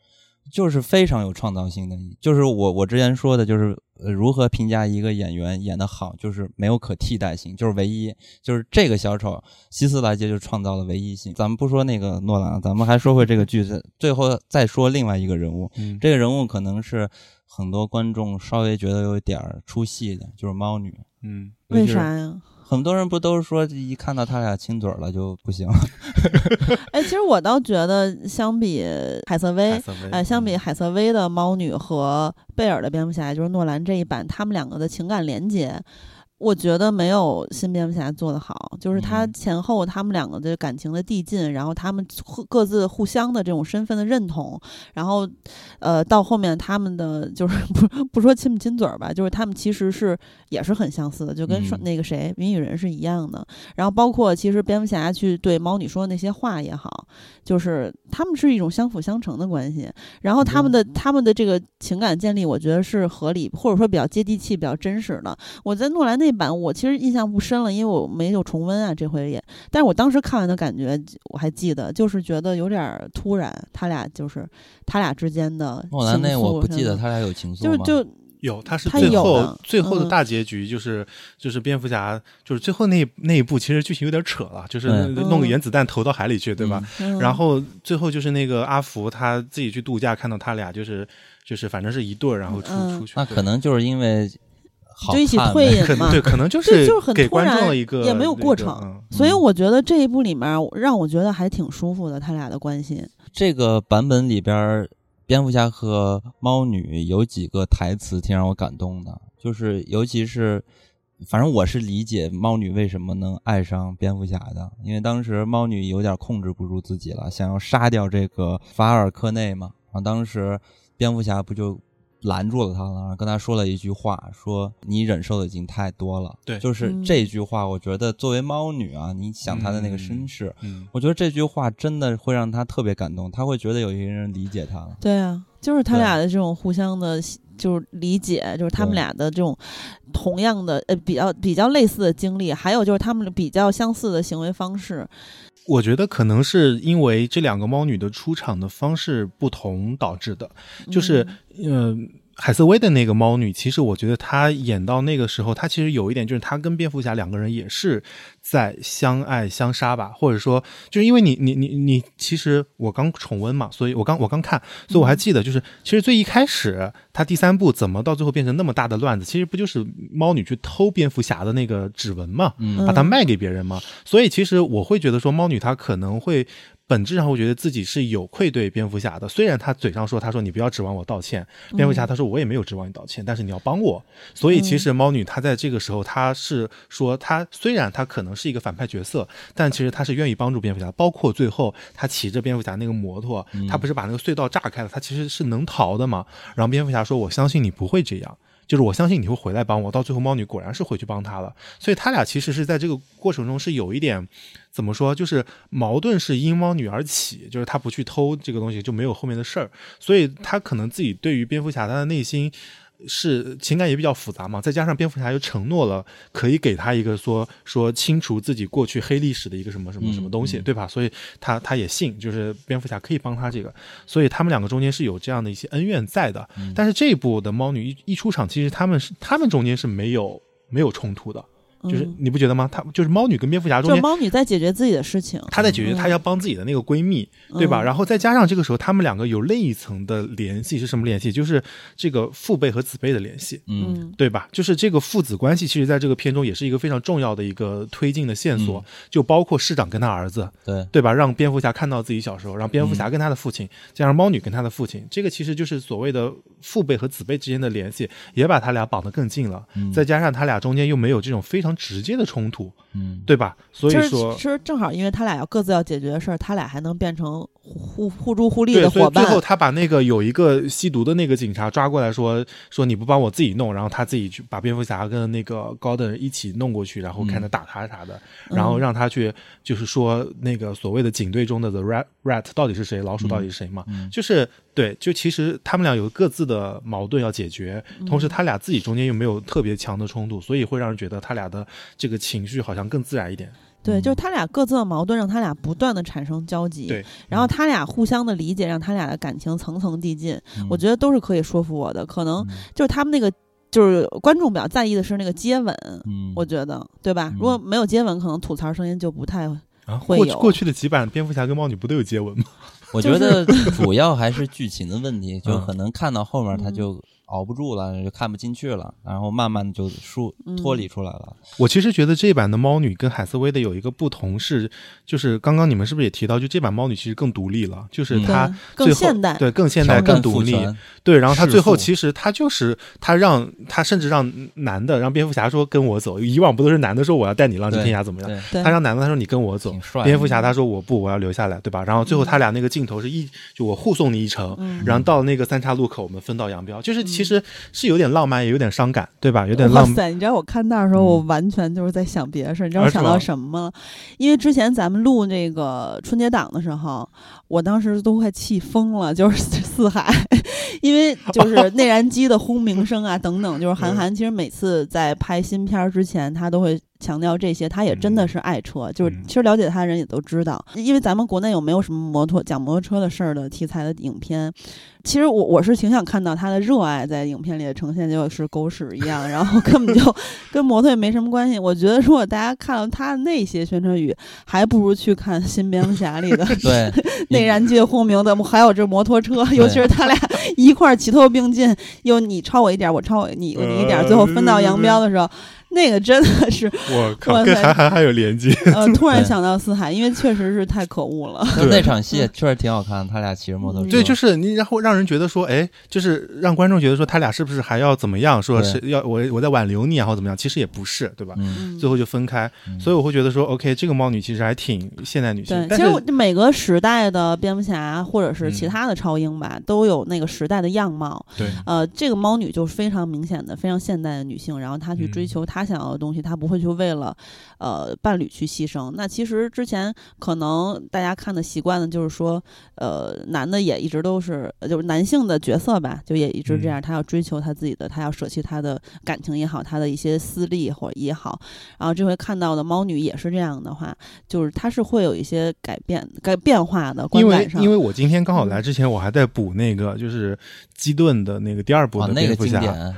就是非常有创造性的，就是我我之前说的，就是如何评价一个演员演得好，就是没有可替代性，就是唯一，就是这个小丑希斯莱杰就创造了唯一性。咱们不说那个诺兰，咱们还说回这个句子，最后再说另外一个人物，这个人物可能是很多观众稍微觉得有点出戏的，就是猫女，嗯，为啥呀？很多人不都是说一看到他俩亲嘴了就不行？哎，其实我倒觉得，相比海瑟薇，哎，相比海瑟薇的猫女和贝尔的蝙蝠侠，就是诺兰这一版，他们两个的情感连接。我觉得没有新蝙蝠侠做的好，就是他前后他们两个的感情的递进，然后他们各自互相的这种身份的认同，然后，呃，到后面他们的就是不不说亲不亲嘴儿吧，就是他们其实是也是很相似的，就跟那个谁谜语人是一样的。然后包括其实蝙蝠侠去对猫女说的那些话也好，就是他们是一种相辅相成的关系。然后他们的他们的这个情感建立，我觉得是合理，或者说比较接地气、比较真实的。我在诺兰那。版我其实印象不深了，因为我没有重温啊，这回也。但是我当时看完的感觉我还记得，就是觉得有点突然，他俩就是他俩之间的。莫兰那我不记得他俩有情愫就就有，他是最后最后的大结局，就是就是蝙蝠侠，就是最后那那一部其实剧情有点扯了，就是弄个原子弹投到海里去，对吧？然后最后就是那个阿福他自己去度假，看到他俩就是就是反正是一对儿，然后出出去。那可能就是因为。就一起退隐嘛。对，可能就是就是很给观众一个也没有过程，所以我觉得这一部里面让我觉得还挺舒服的，他俩的关系。这个版本里边，蝙蝠侠和猫女有几个台词挺让我感动的，就是尤其是。反正我是理解猫女为什么能爱上蝙蝠侠的，因为当时猫女有点控制不住自己了，想要杀掉这个法尔科内嘛。然后当时蝙蝠侠不就拦住了他然后，跟他说了一句话，说你忍受的已经太多了。对，就是这句话，我觉得作为猫女啊，你想她的那个身世，我觉得这句话真的会让她特别感动，她会觉得有一个人理解她了。对啊，就是他俩的这种互相的。就是理解，就是他们俩的这种同样的呃比较比较类似的经历，还有就是他们比较相似的行为方式。我觉得可能是因为这两个猫女的出场的方式不同导致的，就是嗯。海瑟薇的那个猫女，其实我觉得她演到那个时候，她其实有一点就是她跟蝙蝠侠两个人也是在相爱相杀吧，或者说就是因为你你你你，其实我刚重温嘛，所以我刚我刚看，所以我还记得就是其实最一开始他第三部怎么到最后变成那么大的乱子，其实不就是猫女去偷蝙蝠侠的那个指纹嘛，把它卖给别人嘛，所以其实我会觉得说猫女她可能会。本质上会觉得自己是有愧对蝙蝠侠的，虽然他嘴上说他说你不要指望我道歉，蝙蝠侠他说我也没有指望你道歉，但是你要帮我。所以其实猫女她在这个时候，她是说她虽然她可能是一个反派角色，但其实她是愿意帮助蝙蝠侠。包括最后她骑着蝙蝠侠那个摩托，她不是把那个隧道炸开了，她其实是能逃的嘛。然后蝙蝠侠说：“我相信你不会这样。”就是我相信你会回来帮我，到最后猫女果然是回去帮他了，所以他俩其实是在这个过程中是有一点怎么说，就是矛盾是因猫女而起，就是他不去偷这个东西就没有后面的事儿，所以他可能自己对于蝙蝠侠他的内心。是情感也比较复杂嘛，再加上蝙蝠侠又承诺了可以给他一个说说清除自己过去黑历史的一个什么什么什么东西，对吧？所以他他也信，就是蝙蝠侠可以帮他这个，所以他们两个中间是有这样的一些恩怨在的。但是这一部的猫女一一出场，其实他们是他们中间是没有没有冲突的。就是你不觉得吗？他就是猫女跟蝙蝠侠中间，猫女在解决自己的事情，她在解决她要帮自己的那个闺蜜，对吧？然后再加上这个时候，他们两个有另一层的联系是什么联系？就是这个父辈和子辈的联系，嗯，对吧？就是这个父子关系，其实在这个片中也是一个非常重要的一个推进的线索，就包括市长跟他儿子，对对吧？让蝙蝠侠看到自己小时候，让蝙蝠侠跟他的父亲，加上猫女跟他的父亲，这个其实就是所谓的父辈和子辈之间的联系，也把他俩绑得更近了。再加上他俩中间又没有这种非常直接的冲。突，嗯，对吧？所以说，其实正好，因为他俩要各自要解决的事儿，他俩还能变成互互助互利的伙伴。最后，他把那个有一个吸毒的那个警察抓过来，说说你不帮我自己弄，然后他自己去把蝙蝠侠跟那个高登一起弄过去，然后看他打他啥的，然后让他去就是说那个所谓的警队中的 the rat rat 到底是谁，老鼠到底是谁嘛？就是对，就其实他们俩有各自的矛盾要解决，同时他俩自己中间又没有特别强的冲突，所以会让人觉得他俩的这个情。绪好像更自然一点，对，就是他俩各自的矛盾让他俩不断的产生交集，对，然后他俩互相的理解让他俩的感情层层递进，我觉得都是可以说服我的。可能就是他们那个就是观众比较在意的是那个接吻，嗯，我觉得对吧？如果没有接吻，可能吐槽声音就不太会有。过去的几版蝙蝠侠跟猫女不都有接吻吗？我觉得主要还是剧情的问题，就可能看到后面他就。熬不住了，就看不进去了，然后慢慢的就疏脱离出来了。我其实觉得这版的猫女跟海瑟薇的有一个不同是，就是刚刚你们是不是也提到，就这版猫女其实更独立了，就是她更现代，对更现代更独立，对。然后她最后其实她就是她让她甚至让男的让蝙蝠侠说跟我走，以往不都是男的说我要带你浪迹天涯怎么样？她让男的他说你跟我走，蝙蝠侠他说我不我要留下来，对吧？然后最后他俩那个镜头是一就我护送你一程，然后到那个三岔路口我们分道扬镳，就是。其实是有点浪漫，也有点伤感，对吧？有点浪。哇塞！你知道我看那的时候，我完全就是在想别的事儿。你知道我想到什么吗？因为之前咱们录那个春节档的时候，我当时都快气疯了，就是四海，因为就是 内燃机的轰鸣声啊，等等。就是韩寒其实每次在拍新片之前，他都会。强调这些，他也真的是爱车。就是其实了解他的人也都知道，因为咱们国内有没有什么摩托讲摩托车的事儿的题材的影片？其实我我是挺想看到他的热爱在影片里的呈现，就是狗屎一样，然后根本就 跟摩托也没什么关系。我觉得如果大家看到他的那些宣传语，还不如去看《新蝙蝠侠》里的 对 内燃机轰鸣的，还有这摩托车，尤其是他俩一块齐头并进，又你超我一点，我超我你你一点，最后分道扬镳的时候。那个真的是，我靠，跟韩寒还有连接。呃，突然想到四海，因为确实是太可恶了。那场戏确实挺好看，他俩骑着摩托车。对，就是你，然后让人觉得说，哎，就是让观众觉得说，他俩是不是还要怎么样？说是要我我在挽留你，然后怎么样？其实也不是，对吧？最后就分开。所以我会觉得说，OK，这个猫女其实还挺现代女性。对，其实每个时代的蝙蝠侠或者是其他的超英吧，都有那个时代的样貌。对，呃，这个猫女就是非常明显的、非常现代的女性，然后她去追求她。他想要的东西，他不会去为了，呃，伴侣去牺牲。那其实之前可能大家看的习惯的，就是说，呃，男的也一直都是，就是男性的角色吧，就也一直这样，他要追求他自己的，他要舍弃他的感情也好，他的一些私利或也好。然后这回看到的猫女也是这样的话，就是他是会有一些改变、改变化的。因为因为我今天刚好来之前，我还在补那个，就是基顿的那个第二部的蝙蝠侠。那个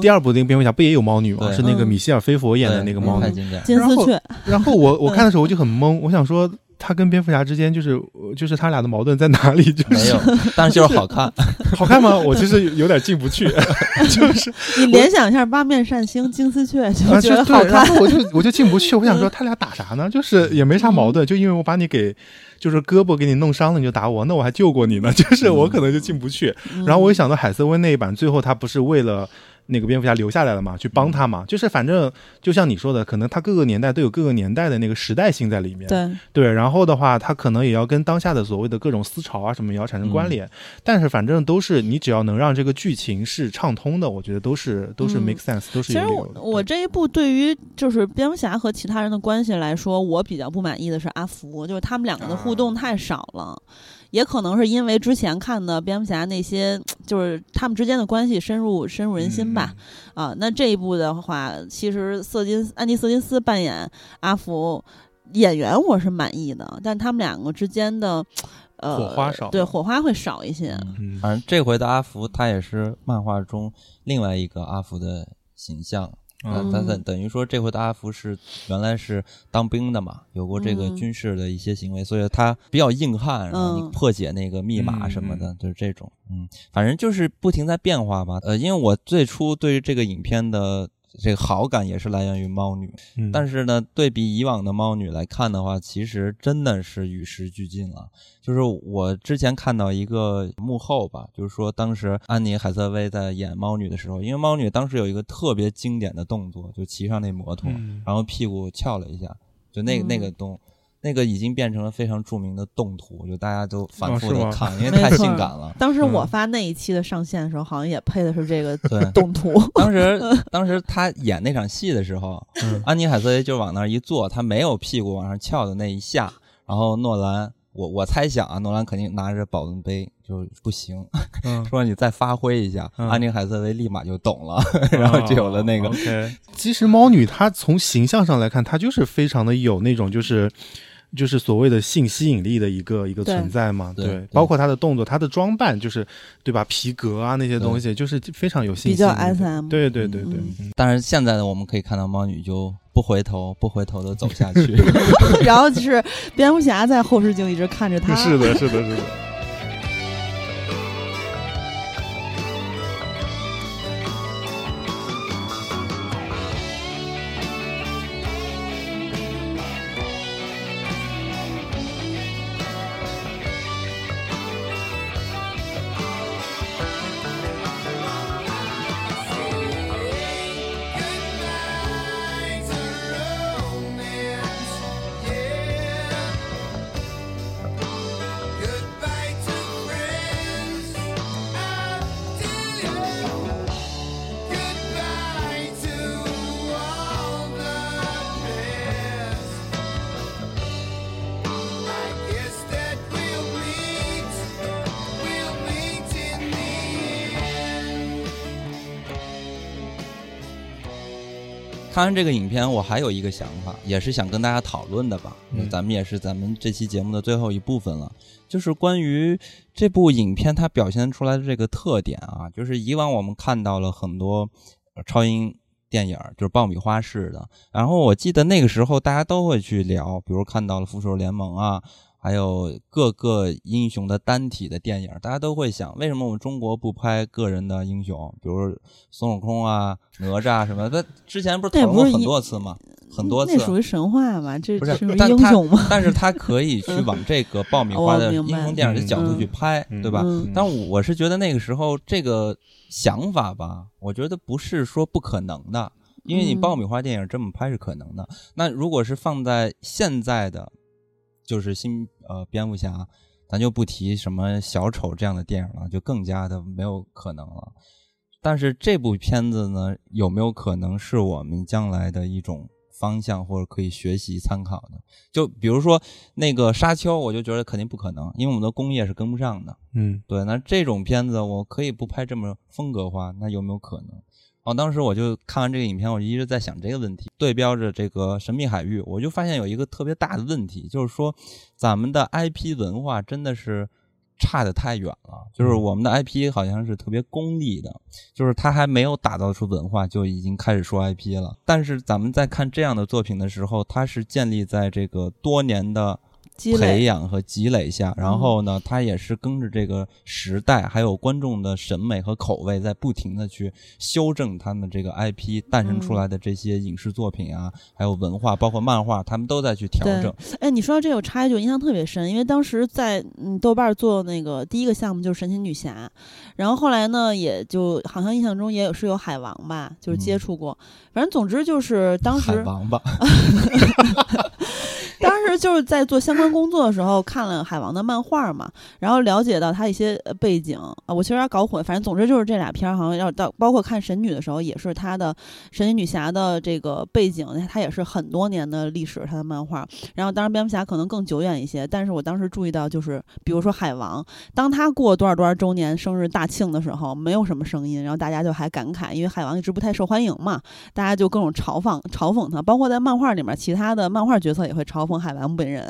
第二部那个蝙蝠侠不也有猫女吗？是那个米歇尔·菲佛演的那个猫女。金丝雀。然后我 我看的时候我就很懵，我想说他跟蝙蝠侠之间就是就是他俩的矛盾在哪里？就没有，但是就是好看，好看吗？我其实有点进不去，就是你联想一下八面善星金丝雀就觉得好看，然后我就我就进不去。我想说他俩打啥呢？就是也没啥矛盾，就因为我把你给。就是胳膊给你弄伤了你就打我，那我还救过你呢。就是我可能就进不去。然后我一想到海瑟薇那一版，最后他不是为了。那个蝙蝠侠留下来了嘛，去帮他嘛，就是反正就像你说的，可能他各个年代都有各个年代的那个时代性在里面。对对，然后的话，他可能也要跟当下的所谓的各种思潮啊什么也要产生关联。但是反正都是你只要能让这个剧情是畅通的，我觉得都是都是 make sense，都是有其实我我这一部对于就是蝙蝠侠和其他人的关系来说，我比较不满意的是阿福，就是他们两个的互动太少了。也可能是因为之前看的蝙蝠侠那些，就是他们之间的关系深入深入人心吧。啊，那这一部的话，其实瑟金安迪瑟金斯扮演阿福演员我是满意的，但他们两个之间的，呃，火花少，对火花会少一些。嗯反正这回的阿福他也是漫画中另外一个阿福的形象。嗯，等等等于说，这回的阿福是原来是当兵的嘛，有过这个军事的一些行为，所以他比较硬汉，然后你破解那个密码什么的，就是这种，嗯，反正就是不停在变化吧。呃，因为我最初对于这个影片的。这个好感也是来源于猫女，但是呢，对比以往的猫女来看的话，其实真的是与时俱进了。就是我之前看到一个幕后吧，就是说当时安妮海瑟薇在演猫女的时候，因为猫女当时有一个特别经典的动作，就骑上那摩托，然后屁股翘了一下，就那那个动。那个已经变成了非常著名的动图，就大家都反复的看，因为太性感了。当时我发那一期的上线的时候，好像也配的是这个动图。当时，当时他演那场戏的时候，安妮海瑟薇就往那儿一坐，他没有屁股往上翘的那一下，然后诺兰，我我猜想啊，诺兰肯定拿着保温杯就不行，说你再发挥一下，安妮海瑟薇立马就懂了，然后就有了那个。其实猫女她从形象上来看，她就是非常的有那种就是。就是所谓的性吸引力的一个一个存在嘛，对，包括他的动作、他的装扮，就是对吧？皮革啊那些东西，就是非常有性比较 SM，对对对对。但是现在呢，我们可以看到猫女就不回头、不回头的走下去，然后就是蝙蝠侠在后视镜一直看着他，是的，是的，是的。看完这个影片，我还有一个想法，也是想跟大家讨论的吧。咱们也是咱们这期节目的最后一部分了，就是关于这部影片它表现出来的这个特点啊，就是以往我们看到了很多超英电影，就是爆米花式的。然后我记得那个时候大家都会去聊，比如看到了《复仇者联盟》啊。还有各个英雄的单体的电影，大家都会想，为什么我们中国不拍个人的英雄？比如孙悟空啊、哪吒什么他，之前不是讨论过很多次吗？很多次。那属于神话嘛？这不是英雄吗？但是他可以 去往这个爆米花的英雄电影的角度去拍，对吧？但我是觉得那个时候这个想法吧，我觉得不是说不可能的，因为你爆米花电影这么拍是可能的。那如果是放在现在的。就是新呃蝙蝠侠，咱就不提什么小丑这样的电影了，就更加的没有可能了。但是这部片子呢，有没有可能是我们将来的一种方向，或者可以学习参考的？就比如说那个沙丘，我就觉得肯定不可能，因为我们的工业是跟不上的。嗯，对。那这种片子我可以不拍这么风格化，那有没有可能？哦，当时我就看完这个影片，我就一直在想这个问题，对标着这个《神秘海域》，我就发现有一个特别大的问题，就是说咱们的 IP 文化真的是差得太远了。就是我们的 IP 好像是特别功利的，就是它还没有打造出文化，就已经开始说 IP 了。但是咱们在看这样的作品的时候，它是建立在这个多年的。培养和积累下，然后呢，他也是跟着这个时代，还有观众的审美和口味，在不停的去修正他们这个 IP 诞生出来的这些影视作品啊，还有文化，包括漫画，他们都在去调整。哎，你说到这个，我插一句，印象特别深，因为当时在嗯豆瓣做那个第一个项目就是神奇女侠，然后后来呢，也就好像印象中也有是有海王吧，就是接触过，反正总之就是当时海王吧。当时就是在做相关工作的时候，看了海王的漫画嘛，然后了解到他一些背景啊，我其实有点搞混，反正总之就是这俩片儿好像要到，包括看神女的时候，也是他的神奇女侠的这个背景，他也是很多年的历史，他的漫画。然后当然蝙蝠侠可能更久远一些，但是我当时注意到就是，比如说海王，当他过多少多少周年生日大庆的时候，没有什么声音，然后大家就还感慨，因为海王一直不太受欢迎嘛，大家就各种嘲讽嘲讽他，包括在漫画里面，其他的漫画角色也会嘲讽。海王本人，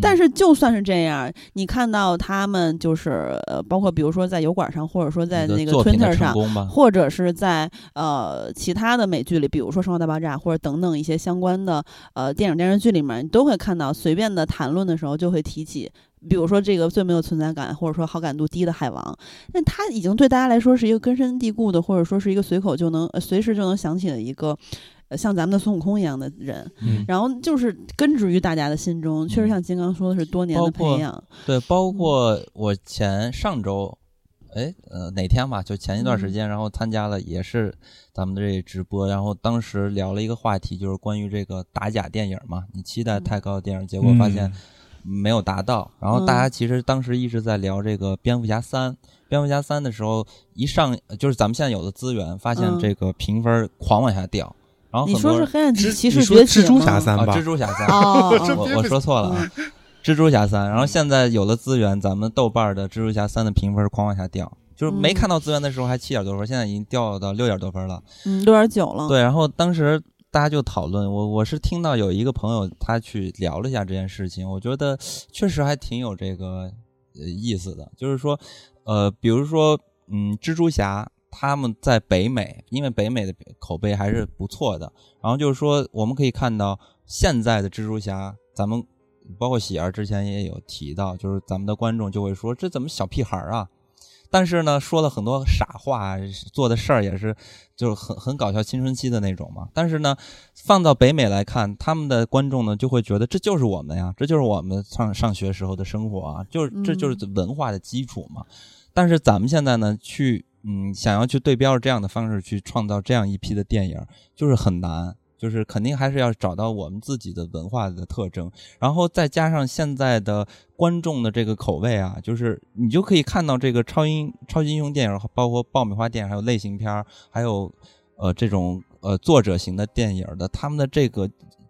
但是就算是这样，你看到他们就是呃，包括比如说在油管上，或者说在那个 Twitter 上，或者是在呃其他的美剧里，比如说《生活大爆炸》或者等等一些相关的呃电影电视剧里面，你都会看到随便的谈论的时候就会提起，比如说这个最没有存在感或者说好感度低的海王，那他已经对大家来说是一个根深蒂固的，或者说是一个随口就能随时就能想起的一个。像咱们的孙悟空一样的人，然后就是根植于大家的心中。确实像金刚说的是多年的培养。对，包括我前上周，哎，呃，哪天吧，就前一段时间，然后参加了也是咱们的这直播，然后当时聊了一个话题，就是关于这个打假电影嘛。你期待太高的电影，结果发现没有达到。然后大家其实当时一直在聊这个蝙蝠侠三，蝙蝠侠三的时候一上，就是咱们现在有的资源，发现这个评分狂往下掉。然后你说是黑暗骑士崛起蜘蛛侠三吧？蜘蛛侠三，我我说错了啊，蜘蛛侠三。然后现在有了资源，咱们豆瓣的蜘蛛侠三的评分狂往下掉，就是没看到资源的时候还七点多分，现在已经掉到六点多分了，嗯，六点九了。对，然后当时大家就讨论，我我是听到有一个朋友他去聊了一下这件事情，我觉得确实还挺有这个意思的，就是说，呃，比如说，嗯，蜘蛛侠。他们在北美，因为北美的口碑还是不错的。然后就是说，我们可以看到现在的蜘蛛侠，咱们包括喜儿之前也有提到，就是咱们的观众就会说，这怎么小屁孩儿啊？但是呢，说了很多傻话，做的事儿也是就是很很搞笑青春期的那种嘛。但是呢，放到北美来看，他们的观众呢就会觉得这就是我们呀，这就是我们上上学时候的生活啊，就是这就是文化的基础嘛。但是咱们现在呢，去。嗯，想要去对标这样的方式去创造这样一批的电影，就是很难，就是肯定还是要找到我们自己的文化的特征，然后再加上现在的观众的这个口味啊，就是你就可以看到这个超英超级英雄电影，包括爆米花电影，还有类型片还有呃这种呃作者型的电影的，他们的这个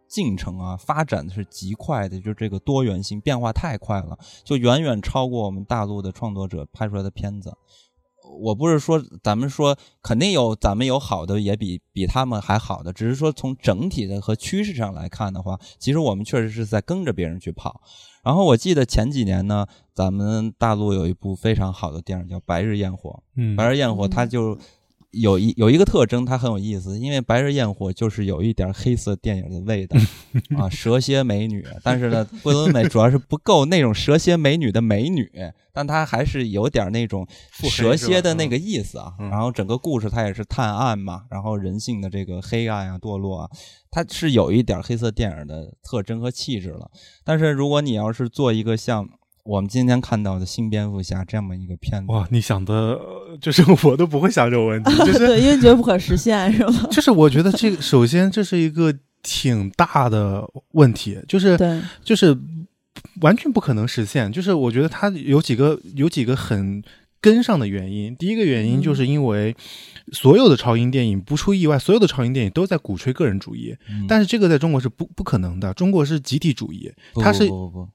进程啊，发展的是极快的，就这个多元性变化太快了，就远远超过我们大陆的创作者拍出来的片子。我不是说咱们说肯定有咱们有好的，也比比他们还好的，只是说从整体的和趋势上来看的话，其实我们确实是在跟着别人去跑。然后我记得前几年呢，咱们大陆有一部非常好的电影叫《白日焰火》，嗯，《白日焰火》它就。有一有一个特征，它很有意思，因为《白日焰火》就是有一点黑色电影的味道 啊，蛇蝎美女。但是呢，桂纶镁 主要是不够那种蛇蝎美女的美女，但她还是有点那种蛇蝎的那个意思啊。然后整个故事它也是探案嘛，然后人性的这个黑暗啊、堕落啊，它是有一点黑色电影的特征和气质了。但是如果你要是做一个像。我们今天看到的新蝙蝠侠这么一个片子，哇！你想的，就是我都不会想这种问题，就是对，因为觉得不可实现，是吗？就是我觉得这个，首先这是一个挺大的问题，就是对，就是完全不可能实现。就是我觉得它有几个有几个很根上的原因。第一个原因就是因为所有的超英电影不出意外，所有的超英电影都在鼓吹个人主义，但是这个在中国是不不可能的。中国是集体主义，它是不不不。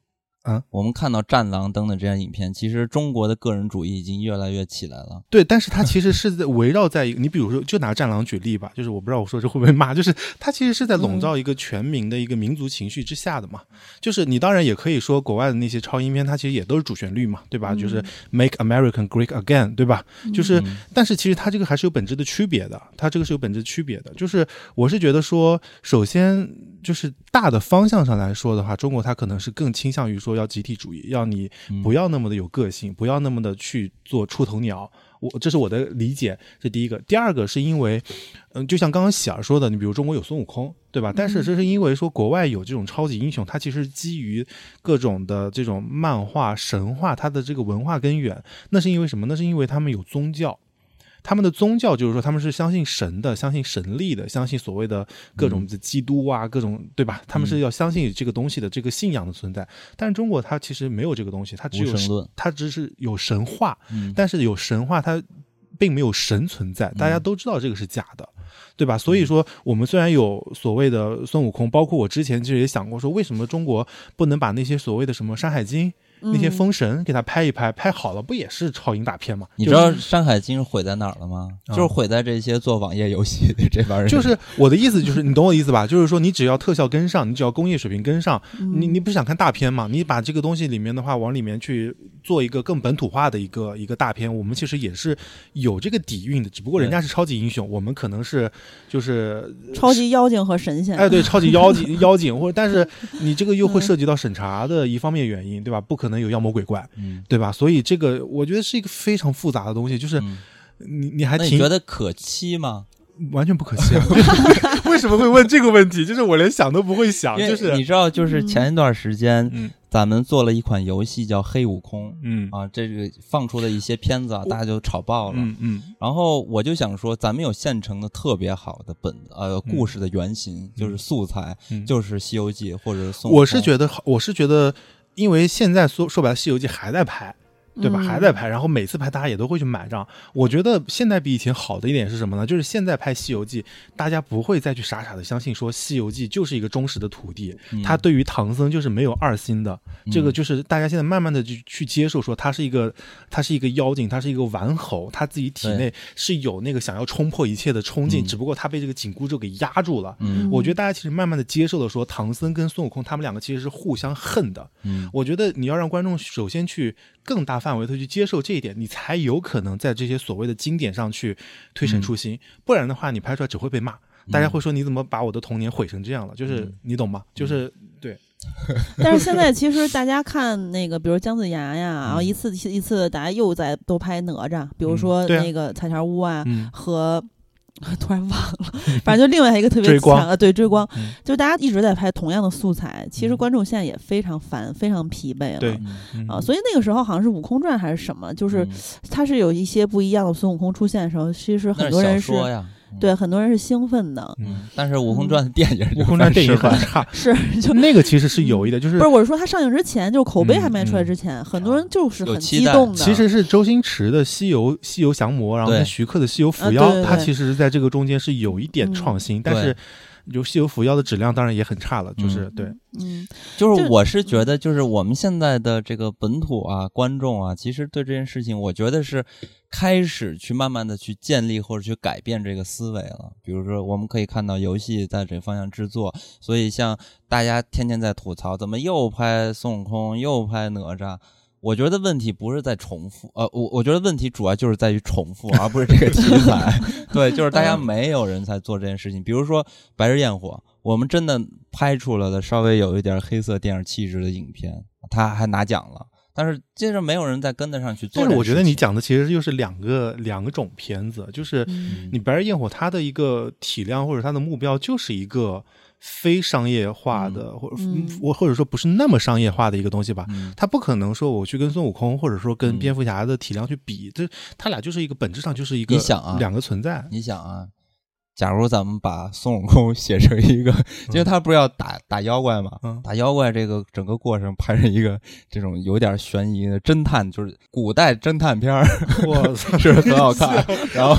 啊，我们看到《战狼》等等这样影片，其实中国的个人主义已经越来越起来了。对，但是它其实是在围绕在一个，你比如说，就拿《战狼》举例吧，就是我不知道我说这会不会骂，就是它其实是在笼罩一个全民的一个民族情绪之下的嘛。就是你当然也可以说，国外的那些超英片，它其实也都是主旋律嘛，对吧？就是 Make American Great Again，对吧？就是，但是其实它这个还是有本质的区别的，它这个是有本质区别的。就是我是觉得说，首先就是大的方向上来说的话，中国它可能是更倾向于说要集体主义。要你不要那么的有个性，不要那么的去做出头鸟。我这是我的理解，这第一个。第二个是因为，嗯，就像刚刚喜儿说的，你比如中国有孙悟空，对吧？但是这是因为说国外有这种超级英雄，它其实基于各种的这种漫画神话，它的这个文化根源。那是因为什么？那是因为他们有宗教。他们的宗教就是说，他们是相信神的，相信神力的，相信所谓的各种的基督啊，各种对吧？他们是要相信这个东西的这个信仰的存在。但是中国它其实没有这个东西，它只有它只是有神话，但是有神话它并没有神存在。大家都知道这个是假的，对吧？所以说，我们虽然有所谓的孙悟空，包括我之前其实也想过说，为什么中国不能把那些所谓的什么《山海经》？那些封神给他拍一拍，拍好了不也是超英大片吗？你知道《山海经》毁在哪儿了吗？就是毁在这些做网页游戏的这帮人。就是 我的意思，就是你懂我的意思吧？就是说，你只要特效跟上，你只要工业水平跟上，你你不是想看大片嘛？你把这个东西里面的话往里面去做一个更本土化的一个一个大片，我们其实也是有这个底蕴的。只不过人家是超级英雄，我们可能是就是超级妖精和神仙。哎，对，超级妖精 妖精，或者但是你这个又会涉及到审查的一方面原因，对吧？不可能。有妖魔鬼怪，嗯，对吧？所以这个我觉得是一个非常复杂的东西，就是你你还挺觉得可期吗？完全不可期。为什么会问这个问题？就是我连想都不会想。就是你知道，就是前一段时间，咱们做了一款游戏叫《黑悟空》，嗯啊，这个放出的一些片子啊，大家就炒爆了，嗯嗯。然后我就想说，咱们有现成的特别好的本呃故事的原型，就是素材，就是《西游记》或者宋。我是觉得，我是觉得。因为现在说说白了，《西游记》还在拍。对吧？还在拍，然后每次拍大家也都会去买账。我觉得现在比以前好的一点是什么呢？就是现在拍《西游记》，大家不会再去傻傻的相信说《西游记》就是一个忠实的徒弟，他对于唐僧就是没有二心的。这个就是大家现在慢慢的去去接受，说他是一个他是一个妖精，他是一个顽猴，他自己体内是有那个想要冲破一切的冲劲，只不过他被这个紧箍咒给压住了。我觉得大家其实慢慢的接受了，说唐僧跟孙悟空他们两个其实是互相恨的。我觉得你要让观众首先去。更大范围的去接受这一点，你才有可能在这些所谓的经典上去推陈出新。不然的话，你拍出来只会被骂，大家会说你怎么把我的童年毁成这样了？就是你懂吗？就是对。但是现在其实大家看那个，比如姜子牙呀，然后一次一次大家又在都拍哪吒，比如说那个彩条屋啊和。突然忘了，反正就另外一个特别强的，对追光，就大家一直在拍同样的素材，其实观众现在也非常烦，非常疲惫了，啊，所以那个时候好像是《悟空传》还是什么，就是它是有一些不一样的孙悟空出现的时候，其实很多人是。对，很多人是兴奋的，嗯，但是《悟空传》的电影，《悟空传》电影很差，是 就那个其实是有一点，就是不是我是说它上映之前，就是口碑还没出来之前，很多人就是很激动的。其实是周星驰的《西游西游降魔》，然后跟徐克的《西游伏妖》，他其实是在这个中间是有一点创新，但是。就西游伏妖的质量当然也很差了，就是对，嗯，就是我是觉得，就是我们现在的这个本土啊，观众啊，其实对这件事情，我觉得是开始去慢慢的去建立或者去改变这个思维了。比如说，我们可以看到游戏在这方向制作，所以像大家天天在吐槽，怎么又拍孙悟空，又拍哪吒。我觉得问题不是在重复，呃，我我觉得问题主要就是在于重复，而不是这个题材。对，就是大家没有人在做这件事情。比如说《白日焰火》，我们真的拍出了的稍微有一点黑色电影气质的影片，他还拿奖了。但是接着没有人再跟得上去做。但是我觉得你讲的其实又是两个两种片子，就是你《白日焰火》它的一个体量或者它的目标就是一个。非商业化的，或者我或者说不是那么商业化的一个东西吧，他不可能说我去跟孙悟空，或者说跟蝙蝠侠的体量去比，这他俩就是一个本质上就是一个你想啊，两个存在。你想啊。假如咱们把孙悟空写成一个，因为他不是要打打妖怪嘛，打妖怪这个整个过程拍成一个这种有点悬疑的侦探，就是古代侦探片儿，我操，是很好看。然后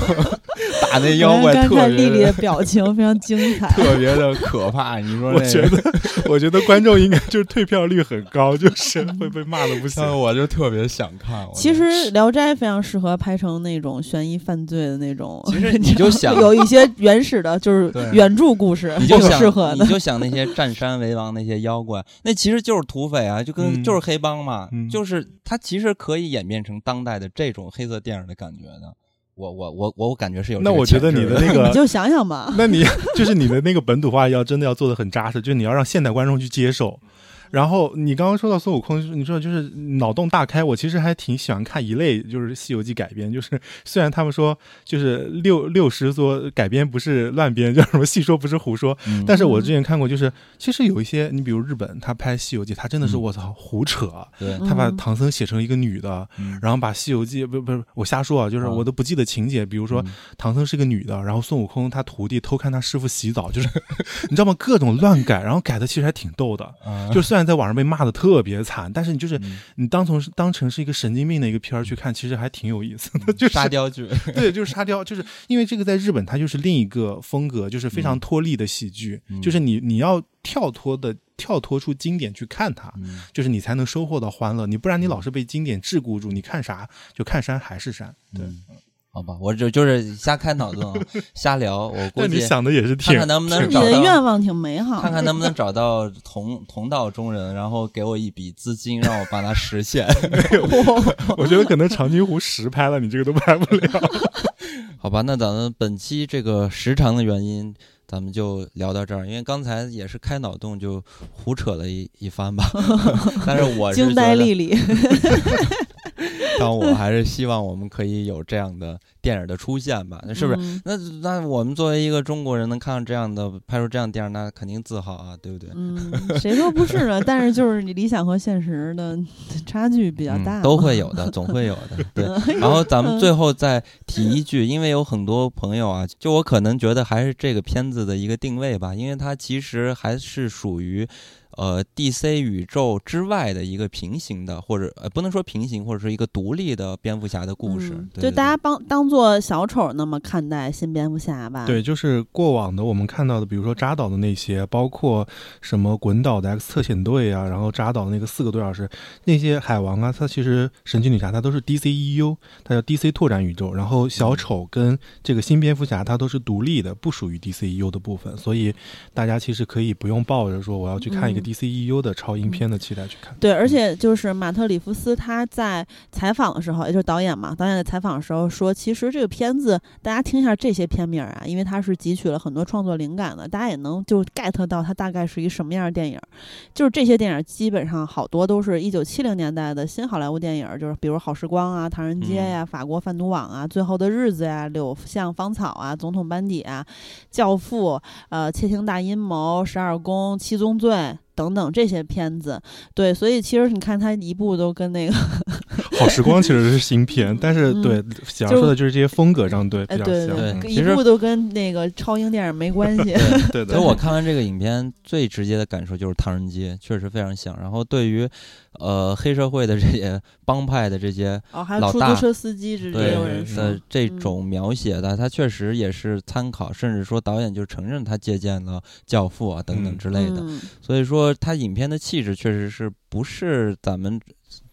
打那妖怪，特别丽丽的表情非常精彩，特别的可怕。你说，我觉得，我觉得观众应该就是退票率很高，就是会被骂的不行。我就特别想看。其实《聊斋》非常适合拍成那种悬疑犯罪的那种，其实 你就想有一些。原始的就是原著故事，你就想，你就想那些占山为王那些妖怪，那其实就是土匪啊，就跟就是黑帮嘛，就是它其实可以演变成当代的这种黑色电影的感觉的。我我我我感觉是有。那我觉得你的那个，你就想想吧。那你 就是你的那个本土化要真的要做的很扎实，就是你要让现代观众去接受。然后你刚刚说到孙悟空，你说就是脑洞大开，我其实还挺喜欢看一类，就是《西游记》改编。就是虽然他们说就是六六师说改编不是乱编，叫什么戏说不是胡说，但是我之前看过，就是其实有一些，你比如日本，他拍《西游记》，他真的是我操胡扯，他把唐僧写成一个女的，然后把《西游记》不不是我瞎说啊，就是我都不记得情节，比如说唐僧是个女的，然后孙悟空他徒弟偷看他师傅洗澡，就是 你知道吗？各种乱改，然后改的其实还挺逗的，就算。虽然在网上被骂的特别惨，但是你就是你当从当成是一个神经病的一个片儿去看，其实还挺有意思的。就是沙雕剧，对，就是沙雕，就是因为这个在日本它就是另一个风格，就是非常脱力的喜剧，就是你你要跳脱的跳脱出经典去看它，就是你才能收获到欢乐。你不然你老是被经典桎梏住，你看啥就看山还是山，对。好吧，我就就是瞎开脑洞，瞎聊。我估计你想的也是挺，看看能不能找到。你的愿望挺美好，看看能不能找到同 同道中人，然后给我一笔资金，让我把它实现。我觉得可能长津湖实拍了，你这个都拍不了。好吧，那咱们本期这个时长的原因，咱们就聊到这儿。因为刚才也是开脑洞，就胡扯了一一番吧。但是我惊呆丽丽。但我还是希望我们可以有这样的电影的出现吧，那是不是？那那我们作为一个中国人，能看到这样的拍出这样电影，那肯定自豪啊，对不对？嗯，谁说不是呢？但是就是你理想和现实的 差距比较大，都会有的，总会有的。对。然后咱们最后再提一句，因为有很多朋友啊，就我可能觉得还是这个片子的一个定位吧，因为它其实还是属于。呃，DC 宇宙之外的一个平行的，或者呃，不能说平行，或者是一个独立的蝙蝠侠的故事，就大家帮当做小丑那么看待新蝙蝠侠吧。对，就是过往的我们看到的，比如说扎导的那些，包括什么滚导的 X 特遣队啊，然后扎导的那个四个多小时，那些海王啊，他其实神奇女侠，它都是 DCEU，它叫 DC 拓展宇宙，然后小丑跟这个新蝙蝠侠，它都是独立的，不属于 DCEU 的部分，所以大家其实可以不用抱着说我要去看一个。DCEU 的超英片的期待去看，对，而且就是马特·里夫斯他在采访的时候，也就是导演嘛，导演在采访的时候说，其实这个片子大家听一下这些片名啊，因为他是汲取了很多创作灵感的，大家也能就 get 到它大概是一个什么样的电影。就是这些电影基本上好多都是一九七零年代的新好莱坞电影，就是比如《好时光》啊，《唐人街》呀，《法国贩毒网》啊，《最后的日子》呀，《柳巷芳草》啊，《总统班底》啊，《教父》呃，《窃听大阴谋》《十二宫》《七宗罪》。等等这些片子，对，所以其实你看他一部都跟那个好时光其实是新片，但是对想说的就是这些风格上对比较像，一部都跟那个超英电影没关系。对，所以我看完这个影片最直接的感受就是《唐人街》确实非常像。然后对于呃黑社会的这些帮派的这些老大，出租车司机之类的这种描写的，他确实也是参考，甚至说导演就承认他借鉴了《教父》啊等等之类的。所以说他影片的气质确实是不是咱们。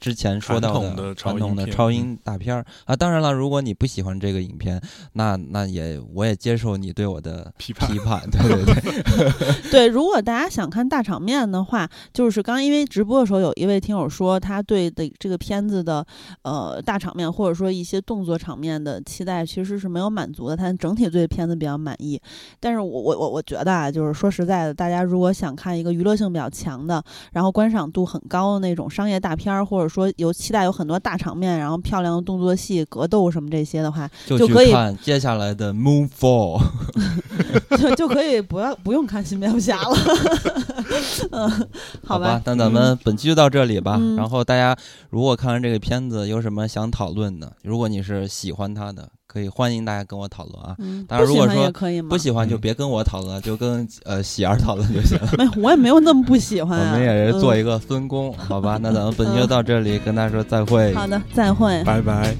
之前说到的传统的超英大片儿啊，当然了，如果你不喜欢这个影片，那那也我也接受你对我的批判，批判，对对对。对，如果大家想看大场面的话，就是刚因为直播的时候有一位听友说，他对的这个片子的呃大场面或者说一些动作场面的期待其实是没有满足的，他整体对片子比较满意。但是我我我我觉得啊，就是说实在的，大家如果想看一个娱乐性比较强的，然后观赏度很高的那种商业大片儿，或者说有期待有很多大场面，然后漂亮的动作戏、格斗什么这些的话，就可以看接下来的《Moonfall 》，就就可以不要不用看新蝙蝠侠了。嗯，好吧，那咱们本期就到这里吧。然后大家如果看完这个片子有什么想讨论的，如果你是喜欢他的。可以欢迎大家跟我讨论啊！当然，如果说不喜欢就别跟我讨论，就跟呃喜儿讨论就行了。没，我也没有那么不喜欢。我们也是做一个分工，好吧？那咱们本期就到这里，跟大家说再会。好的，再会，拜拜。